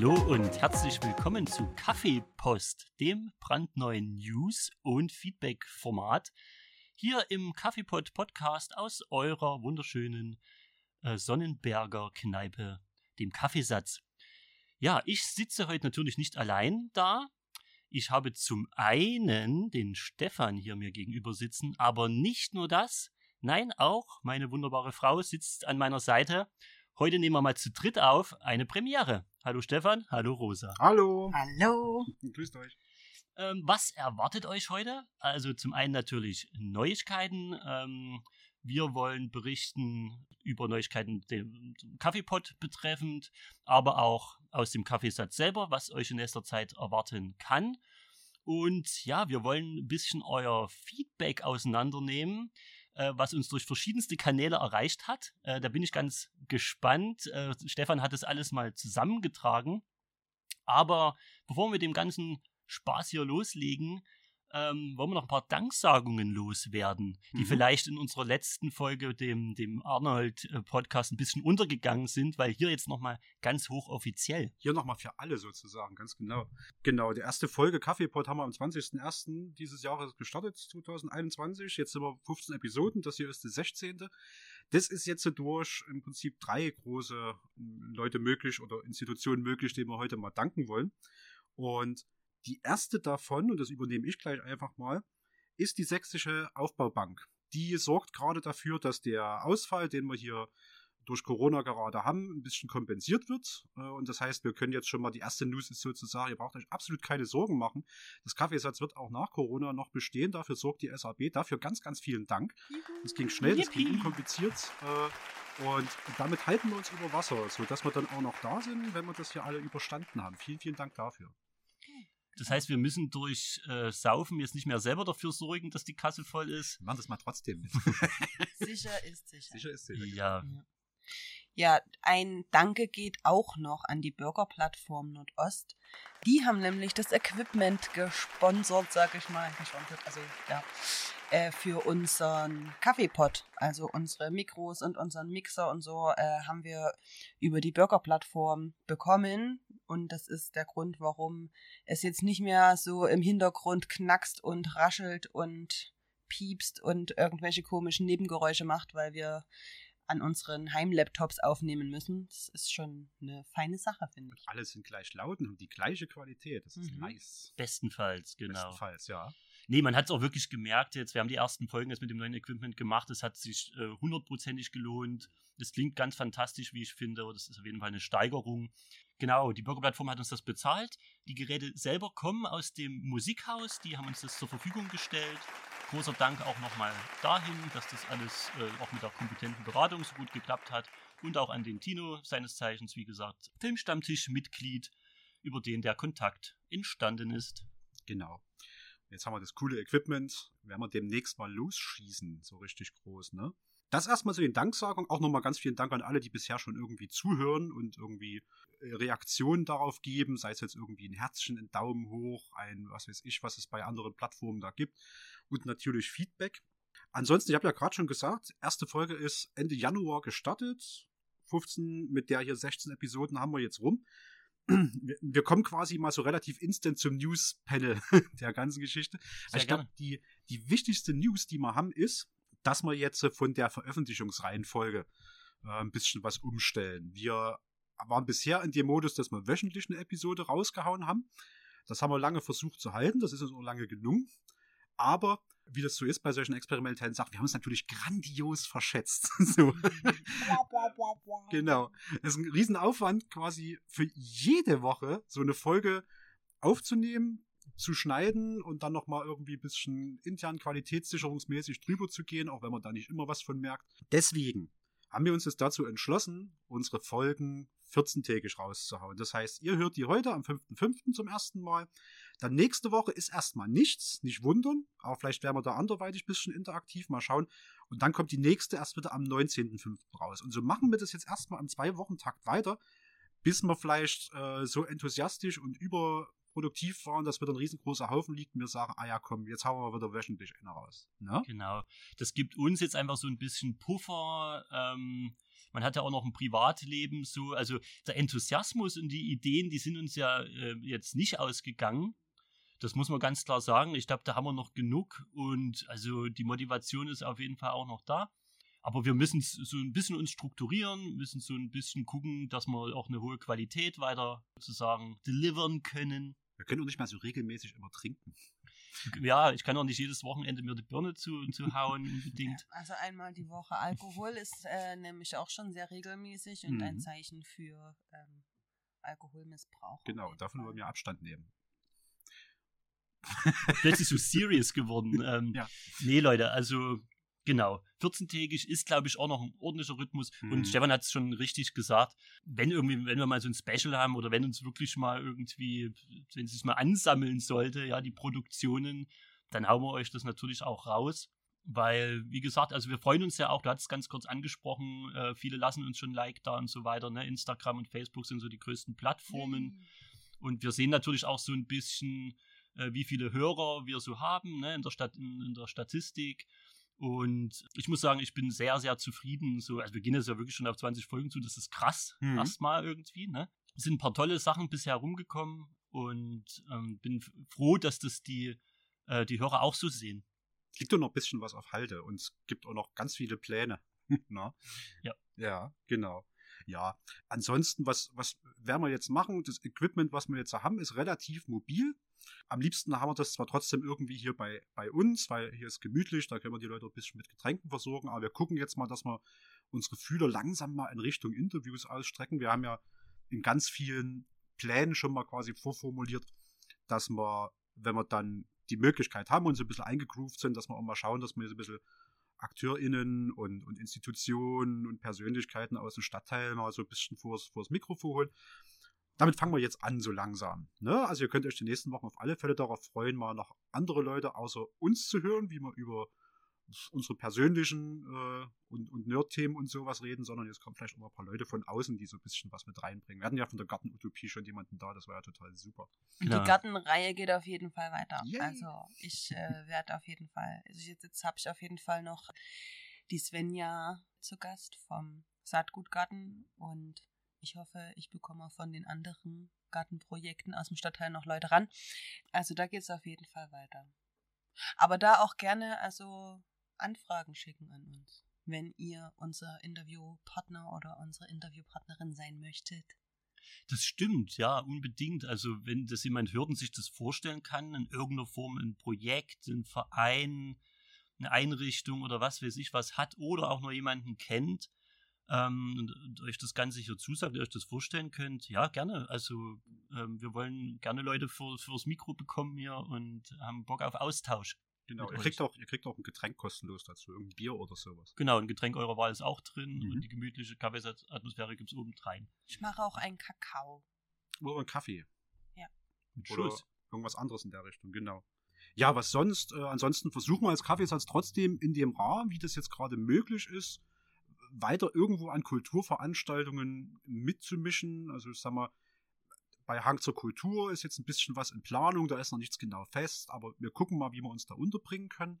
Hallo und herzlich willkommen zu Kaffeepost, dem brandneuen News- und Feedback-Format hier im Kaffeepot Podcast aus eurer wunderschönen äh, Sonnenberger Kneipe, dem Kaffeesatz. Ja, ich sitze heute natürlich nicht allein da. Ich habe zum einen den Stefan hier mir gegenüber sitzen, aber nicht nur das. Nein, auch meine wunderbare Frau sitzt an meiner Seite. Heute nehmen wir mal zu dritt auf eine Premiere. Hallo Stefan, hallo Rosa. Hallo. Hallo. Grüßt euch. Ähm, was erwartet euch heute? Also zum einen natürlich Neuigkeiten. Ähm, wir wollen berichten über Neuigkeiten den Kaffeepot betreffend, aber auch aus dem Kaffeesatz selber, was euch in nächster Zeit erwarten kann. Und ja, wir wollen ein bisschen euer Feedback auseinandernehmen, äh, was uns durch verschiedenste Kanäle erreicht hat. Äh, da bin ich ganz gespannt. Äh, Stefan hat das alles mal zusammengetragen. Aber bevor wir mit dem ganzen Spaß hier loslegen, ähm, wollen wir noch ein paar Danksagungen loswerden, die mhm. vielleicht in unserer letzten Folge, dem, dem Arnold-Podcast, ein bisschen untergegangen sind, weil hier jetzt nochmal ganz hochoffiziell. Hier nochmal für alle sozusagen, ganz genau. Genau, die erste Folge Kaffeepot haben wir am 20.01. dieses Jahres gestartet, 2021. Jetzt sind wir 15 Episoden, das hier ist die 16. Das ist jetzt durch im Prinzip drei große Leute möglich oder Institutionen möglich, denen wir heute mal danken wollen. Und die erste davon, und das übernehme ich gleich einfach mal, ist die Sächsische Aufbaubank. Die sorgt gerade dafür, dass der Ausfall, den wir hier durch Corona gerade haben, ein bisschen kompensiert wird. Äh, und das heißt, wir können jetzt schon mal, die erste News ist sozusagen, ihr braucht euch absolut keine Sorgen machen. Das Kaffeesatz wird auch nach Corona noch bestehen. Dafür sorgt die SAB. Dafür ganz, ganz vielen Dank. Es ging schnell, es ging unkompliziert. Äh, und damit halten wir uns über Wasser, sodass wir dann auch noch da sind, wenn wir das hier alle überstanden haben. Vielen, vielen Dank dafür. Das heißt, wir müssen durch äh, Saufen jetzt nicht mehr selber dafür sorgen, dass die Kasse voll ist. Wir machen das mal trotzdem. sicher ist sicher. Sicher ist sicher. Ja. ja. Ja, ein Danke geht auch noch an die Bürgerplattform Nordost. Die haben nämlich das Equipment gesponsert, sag ich mal. Gesponsert, also ja, äh, für unseren Kaffeepot. Also unsere Mikros und unseren Mixer und so äh, haben wir über die Bürgerplattform bekommen. Und das ist der Grund, warum es jetzt nicht mehr so im Hintergrund knackst und raschelt und piepst und irgendwelche komischen Nebengeräusche macht, weil wir an unseren Heimlaptops aufnehmen müssen. Das ist schon eine feine Sache, finde ich. Alle sind gleich laut und haben die gleiche Qualität. Das ist mhm. nice. Bestenfalls, genau. Bestenfalls, ja. Nee, man hat es auch wirklich gemerkt jetzt. Wir haben die ersten Folgen jetzt mit dem neuen Equipment gemacht. Es hat sich äh, hundertprozentig äh, gelohnt. Es klingt ganz fantastisch, wie ich finde. Das ist auf jeden Fall eine Steigerung. Genau, die Bürgerplattform hat uns das bezahlt. Die Geräte selber kommen aus dem Musikhaus. Die haben uns das zur Verfügung gestellt. Großer Dank auch nochmal dahin, dass das alles äh, auch mit der kompetenten Beratung so gut geklappt hat. Und auch an den Tino, seines Zeichens, wie gesagt, Filmstammtisch-Mitglied, über den der Kontakt entstanden ist. Genau. Jetzt haben wir das coole Equipment. Werden wir demnächst mal losschießen, so richtig groß, ne? Das erstmal zu den Danksagungen. Auch nochmal ganz vielen Dank an alle, die bisher schon irgendwie zuhören und irgendwie äh, Reaktionen darauf geben, sei es jetzt irgendwie ein Herzchen, ein Daumen hoch, ein was weiß ich, was es bei anderen Plattformen da gibt und natürlich Feedback. Ansonsten, ich habe ja gerade schon gesagt, erste Folge ist Ende Januar gestartet. 15 mit der hier 16 Episoden haben wir jetzt rum wir kommen quasi mal so relativ instant zum News-Panel der ganzen Geschichte. also ich glaube, die, die wichtigste News, die wir haben, ist, dass wir jetzt von der Veröffentlichungsreihenfolge äh, ein bisschen was umstellen. Wir waren bisher in dem Modus, dass wir wöchentlich eine Episode rausgehauen haben. Das haben wir lange versucht zu halten, das ist uns auch lange gelungen. Aber wie das so ist bei solchen experimentellen Sachen, wir haben uns natürlich grandios verschätzt. so. genau. Es ist ein Riesenaufwand, quasi für jede Woche so eine Folge aufzunehmen, zu schneiden und dann nochmal irgendwie ein bisschen intern qualitätssicherungsmäßig drüber zu gehen, auch wenn man da nicht immer was von merkt. Deswegen haben wir uns jetzt dazu entschlossen, unsere Folgen 14-tägig rauszuhauen. Das heißt, ihr hört die heute am 5.5. zum ersten Mal. Dann nächste Woche ist erstmal nichts, nicht wundern, aber vielleicht werden wir da anderweitig ein bisschen interaktiv, mal schauen. Und dann kommt die nächste erst wieder am 19.5. raus. Und so machen wir das jetzt erstmal am Zwei-Wochen-Takt weiter, bis wir vielleicht äh, so enthusiastisch und überproduktiv waren, dass wieder ein riesengroßer Haufen liegt und wir sagen, ah ja, komm, jetzt hauen wir wieder wöchentlich eine raus. Ne? Genau. Das gibt uns jetzt einfach so ein bisschen Puffer, ähm, man hat ja auch noch ein Privatleben, so, also der Enthusiasmus und die Ideen, die sind uns ja äh, jetzt nicht ausgegangen. Das muss man ganz klar sagen. Ich glaube, da haben wir noch genug und also die Motivation ist auf jeden Fall auch noch da. Aber wir müssen so ein bisschen uns strukturieren, müssen so ein bisschen gucken, dass wir auch eine hohe Qualität weiter sozusagen delivern können. Wir können auch nicht mehr so regelmäßig immer trinken. Ja, ich kann auch nicht jedes Wochenende mir die Birne zu, zu hauen unbedingt. Also einmal die Woche Alkohol ist äh, nämlich auch schon sehr regelmäßig und Mhm. ein Zeichen für ähm, Alkoholmissbrauch. Genau, davon Fall. wollen wir Abstand nehmen. Plötzlich so serious geworden. Ähm, Ja. Nee, Leute, also genau. 14-tägig ist, glaube ich, auch noch ein ordentlicher Rhythmus. Mhm. Und Stefan hat es schon richtig gesagt. Wenn irgendwie, wenn wir mal so ein Special haben oder wenn uns wirklich mal irgendwie, wenn es sich mal ansammeln sollte, ja, die Produktionen, dann hauen wir euch das natürlich auch raus. Weil, wie gesagt, also wir freuen uns ja auch, du hast es ganz kurz angesprochen, äh, viele lassen uns schon Like da und so weiter. Ne? Instagram und Facebook sind so die größten Plattformen. Yay. Und wir sehen natürlich auch so ein bisschen, äh, wie viele Hörer wir so haben ne, in, der Stat in, in der Statistik. Und ich muss sagen, ich bin sehr, sehr zufrieden. So, also wir gehen jetzt ja wirklich schon auf 20 Folgen zu. Das ist krass, Mhm. erstmal irgendwie. Ne? Es sind ein paar tolle Sachen bisher rumgekommen und ähm, bin froh, dass das die, äh, die Hörer auch so sehen. Liegt doch noch ein bisschen was auf Halde und es gibt auch noch ganz viele Pläne. Na? Ja. Ja, genau. Ja, ansonsten, was, was werden wir jetzt machen? Das Equipment, was wir jetzt haben, ist relativ mobil. Am liebsten haben wir das zwar trotzdem irgendwie hier bei, bei uns, weil hier ist gemütlich, da können wir die Leute ein bisschen mit Getränken versorgen, aber wir gucken jetzt mal, dass wir unsere Fühler langsam mal in Richtung Interviews ausstrecken. Wir haben ja in ganz vielen Plänen schon mal quasi vorformuliert, dass wir, wenn wir dann die Möglichkeit haben und so ein bisschen eingegroovt sind, dass wir auch mal schauen, dass wir so ein bisschen AkteurInnen und, und Institutionen und Persönlichkeiten aus dem Stadtteil mal so ein bisschen vors, vors Mikrofon holen. Damit fangen wir jetzt an, so langsam. Ne? Also ihr könnt euch die nächsten Wochen auf alle Fälle darauf freuen, mal noch andere Leute außer uns zu hören, wie wir über unsere persönlichen äh, und, und Nerd-Themen und sowas reden, sondern jetzt kommen vielleicht auch mal ein paar Leute von außen, die so ein bisschen was mit reinbringen. Wir hatten ja von der Gartenutopie schon jemanden da, das war ja total super. Und Genau. Die Gartenreihe geht auf jeden Fall weiter. Yay. Also ich äh, werde auf jeden Fall, also jetzt, jetzt habe ich auf jeden Fall noch die Svenja zu Gast vom Saatgutgarten und ich hoffe, ich bekomme von den anderen Gartenprojekten aus dem Stadtteil noch Leute ran. Also da geht es auf jeden Fall weiter. Aber da auch gerne also Anfragen schicken an uns, wenn ihr unser Interviewpartner oder unsere Interviewpartnerin sein möchtet. Das stimmt, ja, unbedingt. Also wenn das jemand hört und sich das vorstellen kann, in irgendeiner Form ein Projekt, ein Verein, eine Einrichtung oder was weiß ich was hat oder auch noch jemanden kennt ähm, und, und euch das Ganze hier zusagt, ihr euch das vorstellen könnt, ja, gerne. Also ähm, wir wollen gerne Leute für, fürs Mikro bekommen hier und haben Bock auf Austausch. Genau. Ihr euch. kriegt, auch, ihr kriegt auch ein Getränk kostenlos dazu, irgendein Bier oder sowas. Genau, ein Getränk eurer Wahl ist auch drin Mhm. und die gemütliche Kaffeeatmosphäre gibt es obendrein. Ich mache auch einen Kakao. Oder ein Kaffee. Mit Oder Schuss. irgendwas anderes in der Richtung, genau. Ja, was sonst? Äh, ansonsten versuchen wir als Kaffeesatz trotzdem in dem Rahmen, wie das jetzt gerade möglich ist, weiter irgendwo an Kulturveranstaltungen mitzumischen. Also ich sag mal, bei Hang zur Kultur ist jetzt ein bisschen was in Planung, da ist noch nichts genau fest, aber wir gucken mal, wie wir uns da unterbringen können.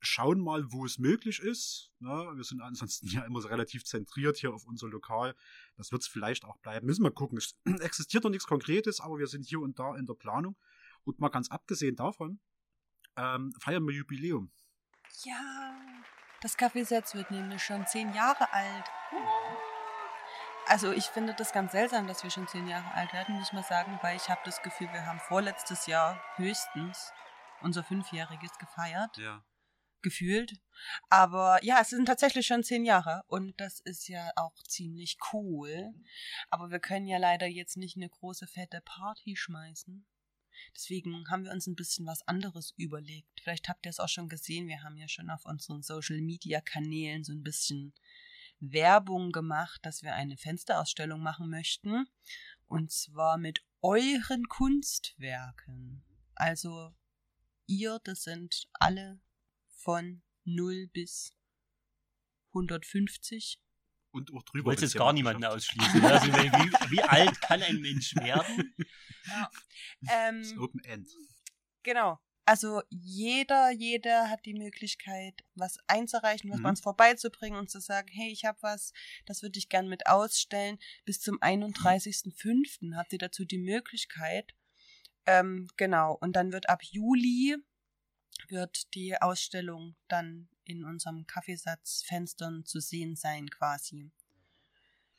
Schauen mal, wo es möglich ist. Ne? Wir sind ansonsten ja immer so relativ zentriert hier auf unser Lokal. Das wird es vielleicht auch bleiben. Müssen wir gucken. Es existiert noch nichts Konkretes, aber wir sind hier und da in der Planung. Und mal ganz abgesehen davon, ähm, feiern wir Jubiläum. Ja, das Kaffeesatz wird nämlich schon zehn Jahre alt. Also ich finde das ganz seltsam, dass wir schon zehn Jahre alt werden, muss man sagen, weil ich habe das Gefühl, wir haben vorletztes Jahr höchstens unser Fünfjähriges gefeiert, Ja. gefühlt. Aber ja, es sind tatsächlich schon zehn Jahre und das ist ja auch ziemlich cool. Aber wir können ja leider jetzt nicht eine große fette Party schmeißen. Deswegen haben wir uns ein bisschen was anderes überlegt. Vielleicht habt ihr es auch schon gesehen, wir haben ja schon auf unseren Social-Media-Kanälen so ein bisschen Werbung gemacht, dass wir eine Fensterausstellung machen möchten. Und zwar mit euren Kunstwerken. Also ihr, das sind alle von 0 bis 150. Und auch Du drüber. wolltest wenn's jetzt gar niemanden ausschließen. Also, wie, wie alt kann ein Mensch werden? Ähm, Das ist Open End. Genau. Also jeder, jeder hat die Möglichkeit, was einzureichen, was Mhm. bei uns vorbeizubringen und zu sagen, hey, ich habe was, das würde ich gern mit ausstellen. Bis zum 31.05. habt ihr dazu die Möglichkeit. Ähm, genau, und dann wird ab Juli wird die Ausstellung dann in unserem Kaffeesatzfenstern zu sehen sein quasi.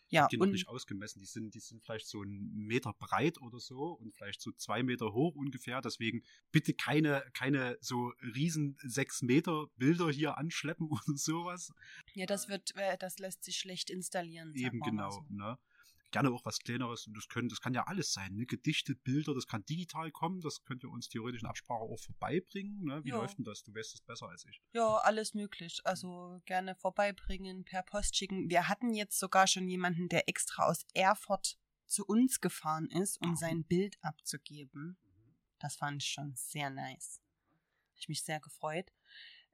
Ja, die noch nicht ausgemessen. Die sind, die sind vielleicht so einen Meter breit oder so und vielleicht so zwei Meter hoch ungefähr. Deswegen bitte keine, keine so riesen sechs Meter Bilder hier anschleppen oder sowas. ja, das wird, äh, das lässt sich schlecht installieren. Eben genau. so. Ne? Gerne auch was Kleineres und das können, das kann ja alles sein. Ne? Gedichte, Bilder, das kann digital kommen, das könnt ihr uns theoretisch in Absprache auch vorbeibringen. Ne? Wie Ja. läuft denn das? Du weißt es besser als ich. Ja, alles möglich. Also gerne vorbeibringen, per Post schicken. Wir hatten jetzt sogar schon jemanden, der extra aus Erfurt zu uns gefahren ist, um sein Bild abzugeben. Das fand ich schon sehr nice. Hab ich mich sehr gefreut.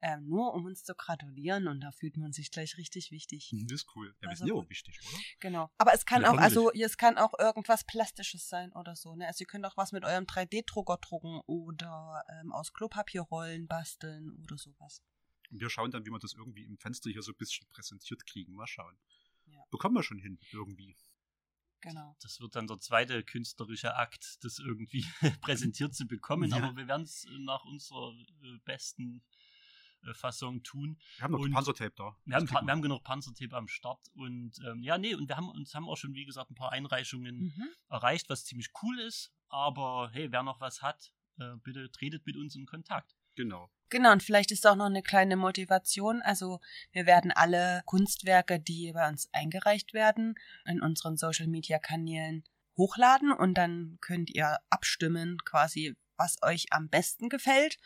Ähm, nur um uns zu gratulieren und da fühlt man sich gleich richtig wichtig. Das ist cool. Ja, wir Also sind ja auch wichtig, oder? Genau. Aber es kann Ja, auch, also es kann auch irgendwas Plastisches sein oder so. Ne? Also ihr könnt auch was mit eurem 3D-Drucker drucken oder ähm, aus Klopapierrollen basteln oder sowas. Und wir schauen dann, wie wir das irgendwie im Fenster hier so ein bisschen präsentiert kriegen. Mal schauen. Ja. Bekommen wir schon hin, irgendwie. Genau. Das wird dann der zweite künstlerische Akt, das irgendwie präsentiert zu bekommen. Ja. Aber wir werden es nach unserer äh, besten äh, Fassung tun. Wir haben noch Und- Panzertape da. Wir haben, wir haben genug Panzertape am Start und ähm, ja, nee, und wir haben uns haben auch schon, wie gesagt, ein paar Einreichungen Mhm. erreicht, was ziemlich cool ist. Aber hey, wer noch was hat, äh, bitte tretet mit uns in Kontakt. Genau. Genau, und vielleicht ist auch noch eine kleine Motivation. Also wir werden alle Kunstwerke, die bei uns eingereicht werden, in unseren Social-Media-Kanälen hochladen und dann könnt ihr abstimmen quasi, was euch am besten gefällt.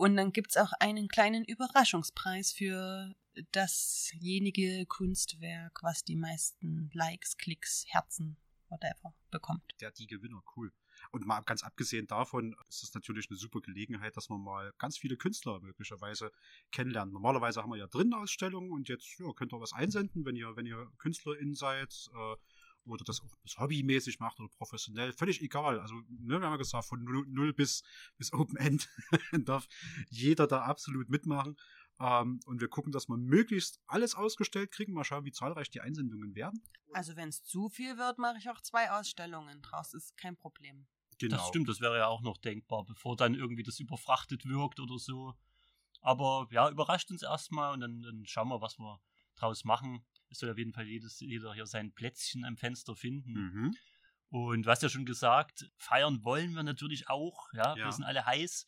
Und dann gibt's auch einen kleinen Überraschungspreis für dasjenige Kunstwerk, was die meisten Likes, Klicks, Herzen, whatever bekommt. Der, die Gewinner, cool. Und mal ganz abgesehen davon ist es natürlich eine super Gelegenheit, dass man mal ganz viele Künstler möglicherweise kennenlernt. Normalerweise haben wir ja drinnen Ausstellungen und jetzt ja, könnt ihr was einsenden, wenn ihr, wenn ihr KünstlerInnen seid äh, oder das auch bis hobbymäßig macht oder professionell. Völlig egal. Also, ne, wir haben ja gesagt, von null, null bis, bis Open End darf jeder da absolut mitmachen. Ähm, und wir gucken, dass wir möglichst alles ausgestellt kriegen. Mal schauen, wie zahlreich die Einsendungen werden. Also wenn es zu viel wird, mache ich auch zwei Ausstellungen draus. Ist kein Problem. Genau. Das stimmt, das wäre ja auch noch denkbar, bevor dann irgendwie das überfrachtet wirkt oder so. Aber ja, überrascht uns erstmal und dann, dann schauen wir, was wir draus machen. Es soll auf jeden Fall jedes, jeder hier sein Plätzchen am Fenster finden. Mhm. Und hast ja schon gesagt, feiern wollen wir natürlich auch. Ja, Ja. wir sind alle heiß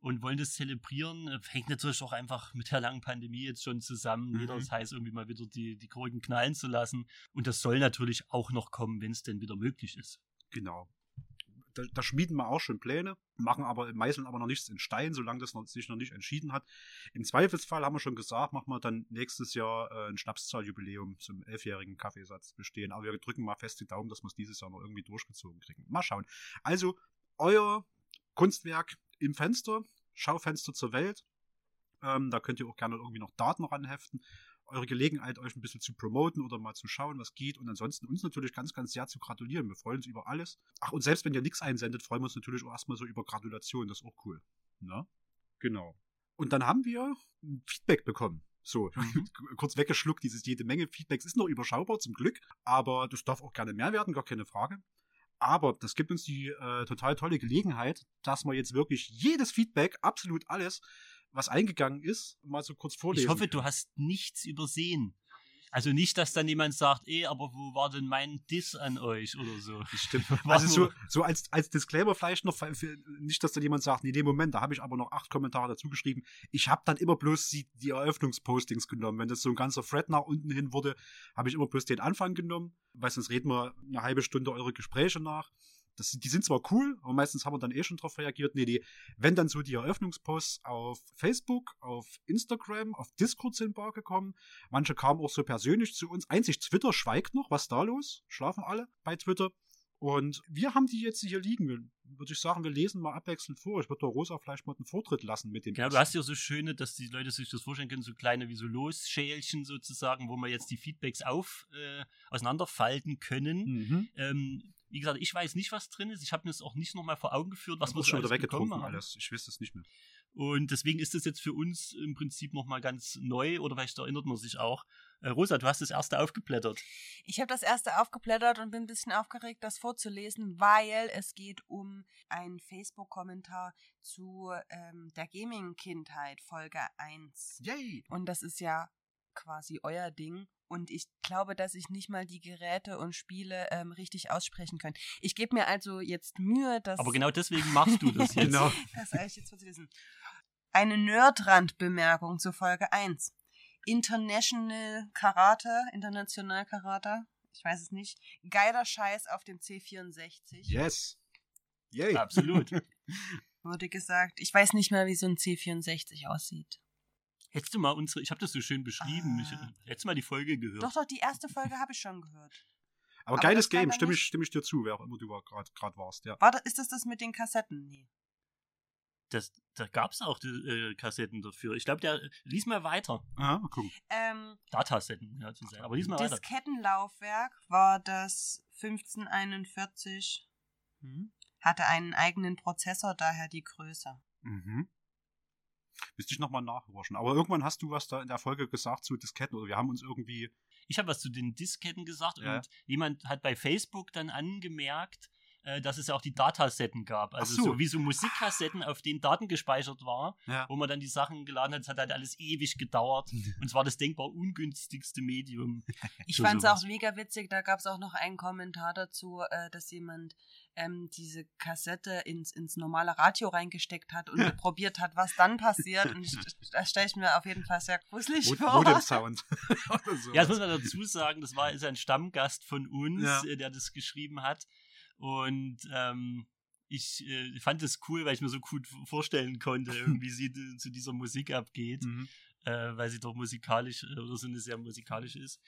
und wollen das zelebrieren. Äh, Hängt natürlich auch einfach mit der langen Pandemie jetzt schon zusammen. Mhm. Jeder ist heiß, irgendwie mal wieder die, die Korken knallen zu lassen. Und das soll natürlich auch noch kommen, wenn es denn wieder möglich ist. Genau. Da, da schmieden wir auch schon Pläne, machen aber, meißeln aber noch nichts in Stein, solange das noch, sich noch nicht entschieden hat. Im Zweifelsfall haben wir schon gesagt, machen wir dann nächstes Jahr äh, ein Schnapszahljubiläum zum elfjährigen Kaffeesatz bestehen. Aber wir drücken mal fest die Daumen, dass wir es dieses Jahr noch irgendwie durchgezogen kriegen. Mal schauen. Also, euer Kunstwerk im Fenster, Schaufenster zur Welt. Ähm, da könnt ihr auch gerne irgendwie noch Daten ranheften. Eure Gelegenheit, euch ein bisschen zu promoten oder mal zu schauen, was geht. Und ansonsten uns natürlich ganz, ganz sehr zu gratulieren. Wir freuen uns über alles. Ach, und selbst wenn ihr nichts einsendet, freuen wir uns natürlich auch erstmal so über Gratulation. Das ist auch cool. Na? Genau. Und dann haben wir Feedback bekommen. So, Mhm. kurz weggeschluckt, dieses jede Menge Feedbacks ist noch überschaubar zum Glück, aber das darf auch gerne mehr werden, gar keine Frage. Aber das gibt uns die äh, total tolle Gelegenheit, dass wir jetzt wirklich jedes Feedback, absolut alles, was eingegangen ist, mal so kurz vorlesen. Ich hoffe, du hast nichts übersehen. Also nicht, dass dann jemand sagt, eh, aber wo war denn mein Diss an euch oder so. Das stimmt. Also so, so als, als Disclaimer vielleicht noch, für, nicht, dass dann jemand sagt, nee, nee, Moment, da habe ich aber noch acht Kommentare dazu geschrieben. Ich habe dann immer bloß die, die Eröffnungspostings genommen. Wenn das so ein ganzer Thread nach unten hin wurde, habe ich immer bloß den Anfang genommen, weil sonst reden wir eine halbe Stunde eure Gespräche nach. Das, die sind zwar cool, aber meistens haben wir dann eh schon drauf reagiert. Nee, nee, wenn dann so die Eröffnungsposts auf Facebook, auf Instagram, auf Discord sind bar gekommen. Manche kamen auch so persönlich zu uns. Einzig Twitter schweigt noch. Was ist da los? Schlafen alle bei Twitter. Und wir haben die jetzt hier liegen. Würde ich sagen, wir lesen mal abwechselnd vor. Ich würde der Rosa vielleicht mal einen Vortritt lassen mit dem. Genau, du hast ja so schöne, dass die Leute sich das vorstellen können, so kleine wie so Losschälchen sozusagen, wo wir jetzt die Feedbacks auf, äh, auseinanderfalten können. Mhm. Ähm, wie gesagt, ich weiß nicht, was drin ist. Ich habe mir das auch nicht nochmal vor Augen geführt, was wir schon wieder weggetrunken haben. alles. Ich weiß es nicht mehr. Und deswegen ist das jetzt für uns im Prinzip nochmal ganz neu oder vielleicht erinnert man sich auch. Äh, Rosa, du hast das erste aufgeblättert. Ich habe das erste aufgeblättert und bin ein bisschen aufgeregt, das vorzulesen, weil es geht um einen Facebook-Kommentar zu ähm, der Gaming-Kindheit, Folge 1. Yay! Und das ist ja quasi euer Ding. Und ich glaube, dass ich nicht mal die Geräte und Spiele ähm, richtig aussprechen kann. Ich gebe mir also jetzt Mühe, dass. Aber genau deswegen machst du das jetzt. Genau. Das eigentlich jetzt vorzulesen. Eine Nerdrand-Bemerkung zur Folge 1. International Karate, International Karate, ich weiß es nicht. Geiler Scheiß auf dem C64. Yes! Yay! Absolut. Wurde gesagt. Ich weiß nicht mal, wie so ein C64 aussieht. Hättest du mal unsere, ich habe das so schön beschrieben, ich, Ah. hättest du mal die Folge gehört. Doch, doch, die erste Folge habe ich schon gehört. Aber, Aber geiles das Game, stimme ich, stimme ich dir zu, wer auch immer du gerade grad warst, ja. War das, ist das das mit den Kassetten? Nee. Das, da gab es auch die, äh, Kassetten dafür. Ich glaube, der lies mal weiter. Aha, mal gucken. Ähm, Datasetten, ja, zu sein. Aber lies mal weiter. Diskettenlaufwerk war das 1541. Hm. Hatte einen eigenen Prozessor, daher die Größe. Mhm. Müsste ich nochmal nachhorchen. Aber irgendwann hast du was da in der Folge gesagt zu Disketten oder wir haben uns irgendwie. Ich habe was zu den Disketten gesagt Ja. und jemand hat bei Facebook dann angemerkt, äh, dass es ja auch die Datasetten gab. Also so. so. wie so Musikkassetten, auf denen Daten gespeichert war, Ja. wo man dann die Sachen geladen hat. Es hat halt alles ewig gedauert. und es war das denkbar ungünstigste Medium. Ich fand es auch mega witzig, da gab es auch noch einen Kommentar dazu, äh, dass jemand ähm, diese Kassette ins, ins normale Radio reingesteckt hat und probiert hat, was dann passiert. Und das stelle ich mir auf jeden Fall sehr gruselig Mod- vor. Modem-Sound. Oder so. Ja, das muss man dazu sagen, das war ist ein Stammgast von uns, Ja. äh, der das geschrieben hat. Und ähm, ich äh, fand es cool, weil ich mir so gut vorstellen konnte, wie sie zu dieser Musik abgeht, Mhm. äh, weil sie doch musikalisch äh, oder so eine sehr musikalisch ist.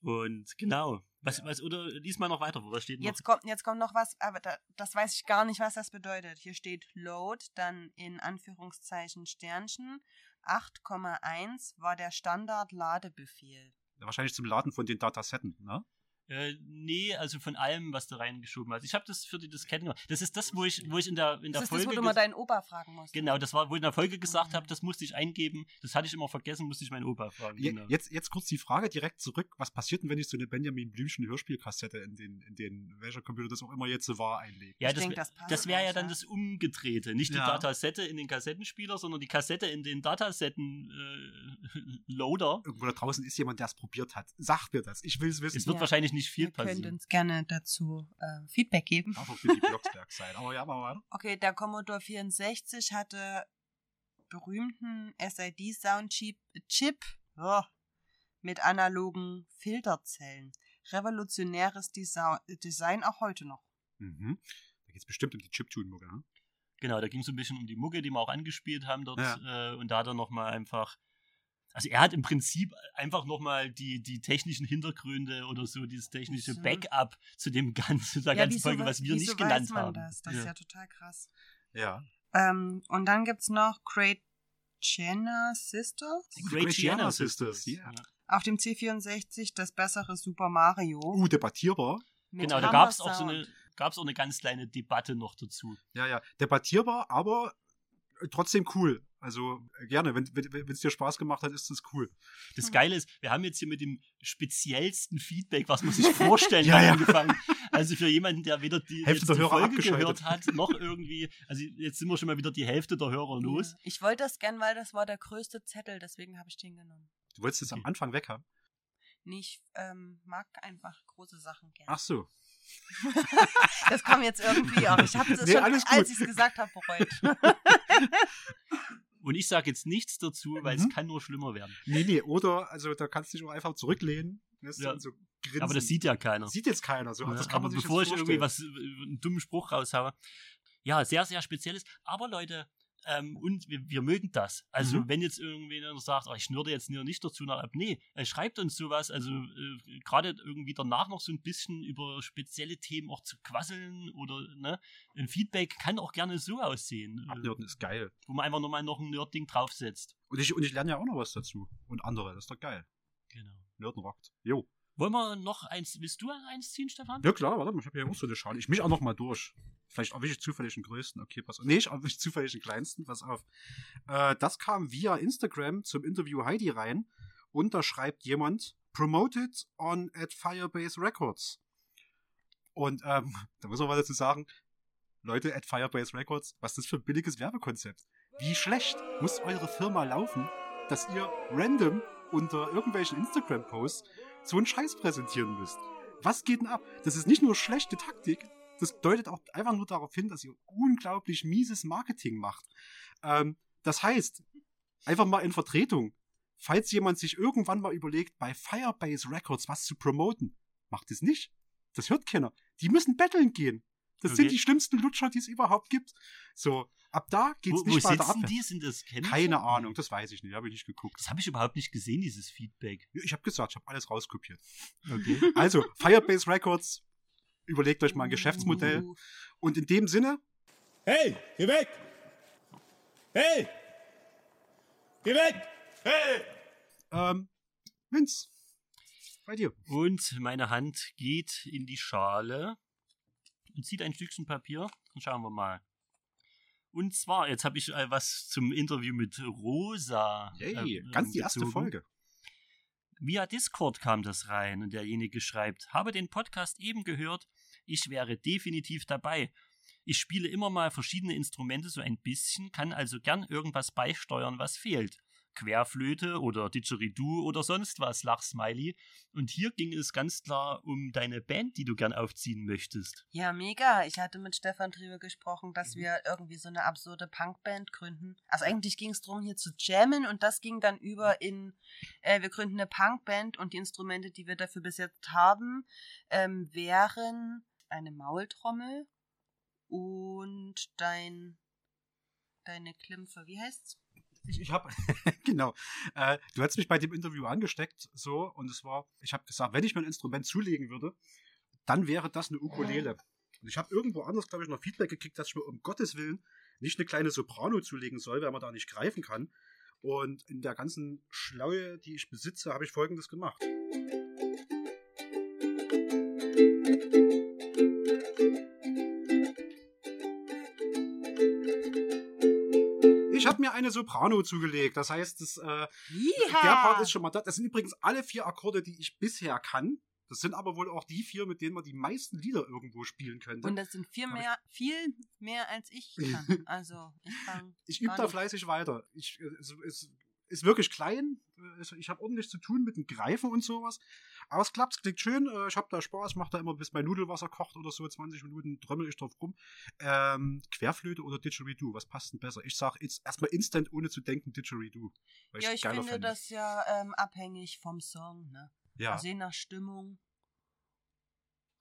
Und genau. Was, was, oder lies mal noch weiter, wo was steht noch? Jetzt kommt, jetzt kommt noch was, aber da, das weiß ich gar nicht, was das bedeutet. Hier steht Load, dann in Anführungszeichen Sternchen. 8,1 war der Standard-Ladebefehl. Wahrscheinlich zum Laden von den Datasetten, ne? Äh, nee, also von allem, was du reingeschoben hast. Ich habe das für die Disketten gemacht. Das ist das, wo ich, wo ich in der, in der Das ist Folge. das, wo du mal deinen Opa fragen musst. genau, das war, wo ich in der Folge gesagt Mhm. habe, das musste ich eingeben. Das hatte ich immer vergessen, musste ich meinen Opa fragen. Je- Genau. Jetzt, jetzt kurz die Frage direkt zurück. Was passiert denn, wenn ich so eine Benjamin Blümchen Hörspielkassette in den, in den, welcher Computer das auch immer jetzt so war, einlege? Ja, Ich das, denk, das passt das wäre ja dann das Umgedrehte. Nicht die Ja. Datasette in den Kassettenspieler, sondern die Kassette in den Datasetten-Loader. Irgendwo da draußen ist jemand, der es probiert hat. Sag mir das. Ich will es wissen. es wird Ja. wahrscheinlich nicht viel Ihr könnt passieren. uns gerne dazu äh, Feedback geben. Auch für die Blocksberg sein. Aber ja, weiter. Okay, der Commodore 64 hatte berühmten SID-Soundchip Chip, oh, mit analogen Filterzellen. Revolutionäres Desa Design auch heute noch. Mhm. Da geht es bestimmt um die Chiptune-Mucke. Ne? Genau, da ging es so ein bisschen um die Mucke, die wir auch angespielt haben dort. Ja. Äh, und da hat er nochmal einfach. Also er hat im Prinzip einfach nochmal die, die technischen Hintergründe oder so, dieses technische. Backup zu dem ganzen, der ganzen wieso Folge, was wir nicht genannt weiß man haben. Das, das Ja. ist ja total krass. Ja. Ähm, und dann gibt's noch Great Jenna Sisters. Die Great Great Gianna Sisters. Sisters, ja. Ja. Auf dem C64 das bessere Super Mario. Uh, debattierbar. mit Genau, da gab es auch so eine, gab's auch eine ganz kleine Debatte noch dazu. Ja, ja. Debattierbar, aber trotzdem cool. Also äh, gerne, wenn es dir Spaß gemacht hat, ist das cool. Das Hm. Geile ist, wir haben jetzt hier mit dem speziellsten Feedback, was man sich vorstellen Ja, kann, ja. angefangen. Also für jemanden, der weder die, Hälfte der die Hörer Folge gehört hat, noch irgendwie, also jetzt sind wir schon mal wieder die Hälfte der Hörer los. Ja. Ich wollte das gern, weil das war der größte Zettel, deswegen habe ich den genommen. Du wolltest es am Okay. Anfang weg haben. Nee, Ich ähm, mag einfach große Sachen gern. Ach so. Das kam jetzt irgendwie auch. Ich habe das Nee, schon, als ich es gesagt habe, bereut. Und ich sage jetzt nichts dazu, weil Mhm. es kann nur schlimmer werden. Nee, nee, oder, also da kannst du dich auch einfach zurücklehnen. Ja. so. Aber das sieht ja keiner. Sieht jetzt keiner. So. Ja, das kann aber man sich bevor ich irgendwie was, äh, einen dummen Spruch raushaue. Ja, sehr, sehr spezielles. Aber Leute, ähm, und wir, wir mögen das. Also, Mhm. wenn jetzt irgendwer sagt, oh, ich schnürde jetzt nicht dazu nach ab, nee, äh, schreibt uns sowas. Also, äh, gerade irgendwie danach noch so ein bisschen über spezielle Themen auch zu quasseln oder, ne, ein Feedback kann auch gerne so aussehen, äh, Abnörden ist geil. wo man einfach nochmal noch ein Nerd-Ding draufsetzt. Und ich, und ich lerne ja auch noch was dazu. Und andere, das ist doch geil. Genau. Nörden rockt. Jo. Wollen wir noch eins, willst du eins ziehen, Stefan? Ja klar, warte mal, ich habe hier auch so eine Schale. Ich mich auch noch mal durch. Vielleicht erwische ich zufällig den größten. Okay, pass auf. Nee, ich erwische zufällig den kleinsten. Pass auf. Äh, das kam via Instagram zum Interview Heidi rein. Und da schreibt jemand, promoted on at Firebase Records. Und ähm, da muss man mal dazu sagen, Leute at Firebase Records, was ist das für ein billiges Werbekonzept? Wie schlecht muss eure Firma laufen, dass ihr random unter irgendwelchen Instagram-Posts so einen Scheiß präsentieren müsst? Was geht denn ab? Das ist nicht nur schlechte Taktik, das deutet auch einfach nur darauf hin, dass ihr unglaublich mieses Marketing macht. Ähm, das heißt, einfach mal in Vertretung, falls jemand sich irgendwann mal überlegt, bei Firebase Records was zu promoten, macht es nicht. Das hört keiner. Die müssen betteln gehen. Das Okay. sind die schlimmsten Lutscher, die es überhaupt gibt. So, ab da geht's Wo, wo nicht weiter ab. die? Sind das Kämpfer? Keine Ahnung, das weiß ich nicht, habe ich nicht geguckt. Das habe ich überhaupt nicht gesehen, dieses Feedback. Ich habe gesagt, ich habe alles rauskopiert. Okay. Also, Firebase Records, überlegt euch mal ein Geschäftsmodell. Uh, Und in dem Sinne, Hey, geh weg! Hey! Geh weg! Hey! ähm, Vince, bei dir. Und meine Hand geht in die Schale und zieht ein Stückchen Papier. Dann schauen wir mal. Und zwar, jetzt habe ich äh, was zum Interview mit Rosa. Yay, äh, ganz die erste. Folge. Via Discord kam das rein und derjenige schreibt, habe den Podcast eben gehört, ich wäre definitiv dabei. Ich spiele immer mal verschiedene Instrumente so ein bisschen, kann also gern irgendwas beisteuern, was fehlt. Querflöte oder Didgeridoo oder sonst was, Lachsmiley. Und hier ging es ganz klar um deine Band, die du gern aufziehen möchtest. Ja, mega. Ich hatte mit Stefan drüber gesprochen, Mhm. dass wir irgendwie so eine absurde Punkband gründen. Also eigentlich ging es darum, hier zu jammen und das ging dann über in, äh, wir gründen eine Punkband und die Instrumente, die wir dafür bis jetzt haben, ähm, wären eine Maultrommel und dein, deine Klimpfe. Wie heißt's? Ich, ich habe, genau, äh, du hast mich bei dem Interview angesteckt, so, und es war, ich habe gesagt, wenn ich mir ein Instrument zulegen würde, dann wäre das eine Ukulele. Und ich habe irgendwo anders, glaube ich, noch Feedback gekriegt, dass ich mir um Gottes Willen nicht eine kleine Soprano zulegen soll, weil man da nicht greifen kann. Und in der ganzen Schlaue, die ich besitze, habe ich Folgendes gemacht. Eine Soprano zugelegt. Das heißt, das, äh, der Part ist schon mal da. Das sind übrigens alle vier Akkorde, die ich bisher kann. Das sind aber wohl auch die vier, mit denen man die meisten Lieder irgendwo spielen könnte. Und das sind viel mehr, viel mehr als ich kann. Also, ich ich übe da fleißig weiter. Ich, äh, es, es ist wirklich klein. Ich habe ordentlich zu tun mit dem Greifen und sowas. Aber es klappt, es klingt schön. Äh, Ich habe da Spaß, mache da immer, bis mein Nudelwasser kocht oder so, 20 Minuten trömmel ich drauf rum. Ähm, Querflöte oder Didgeridoo, was passt denn besser? Ich sage jetzt erstmal instant, ohne zu denken, Didgeridoo. Ja, ich finde finde. das ja ähm, abhängig vom Song, ne? Ja, Also je nach Stimmung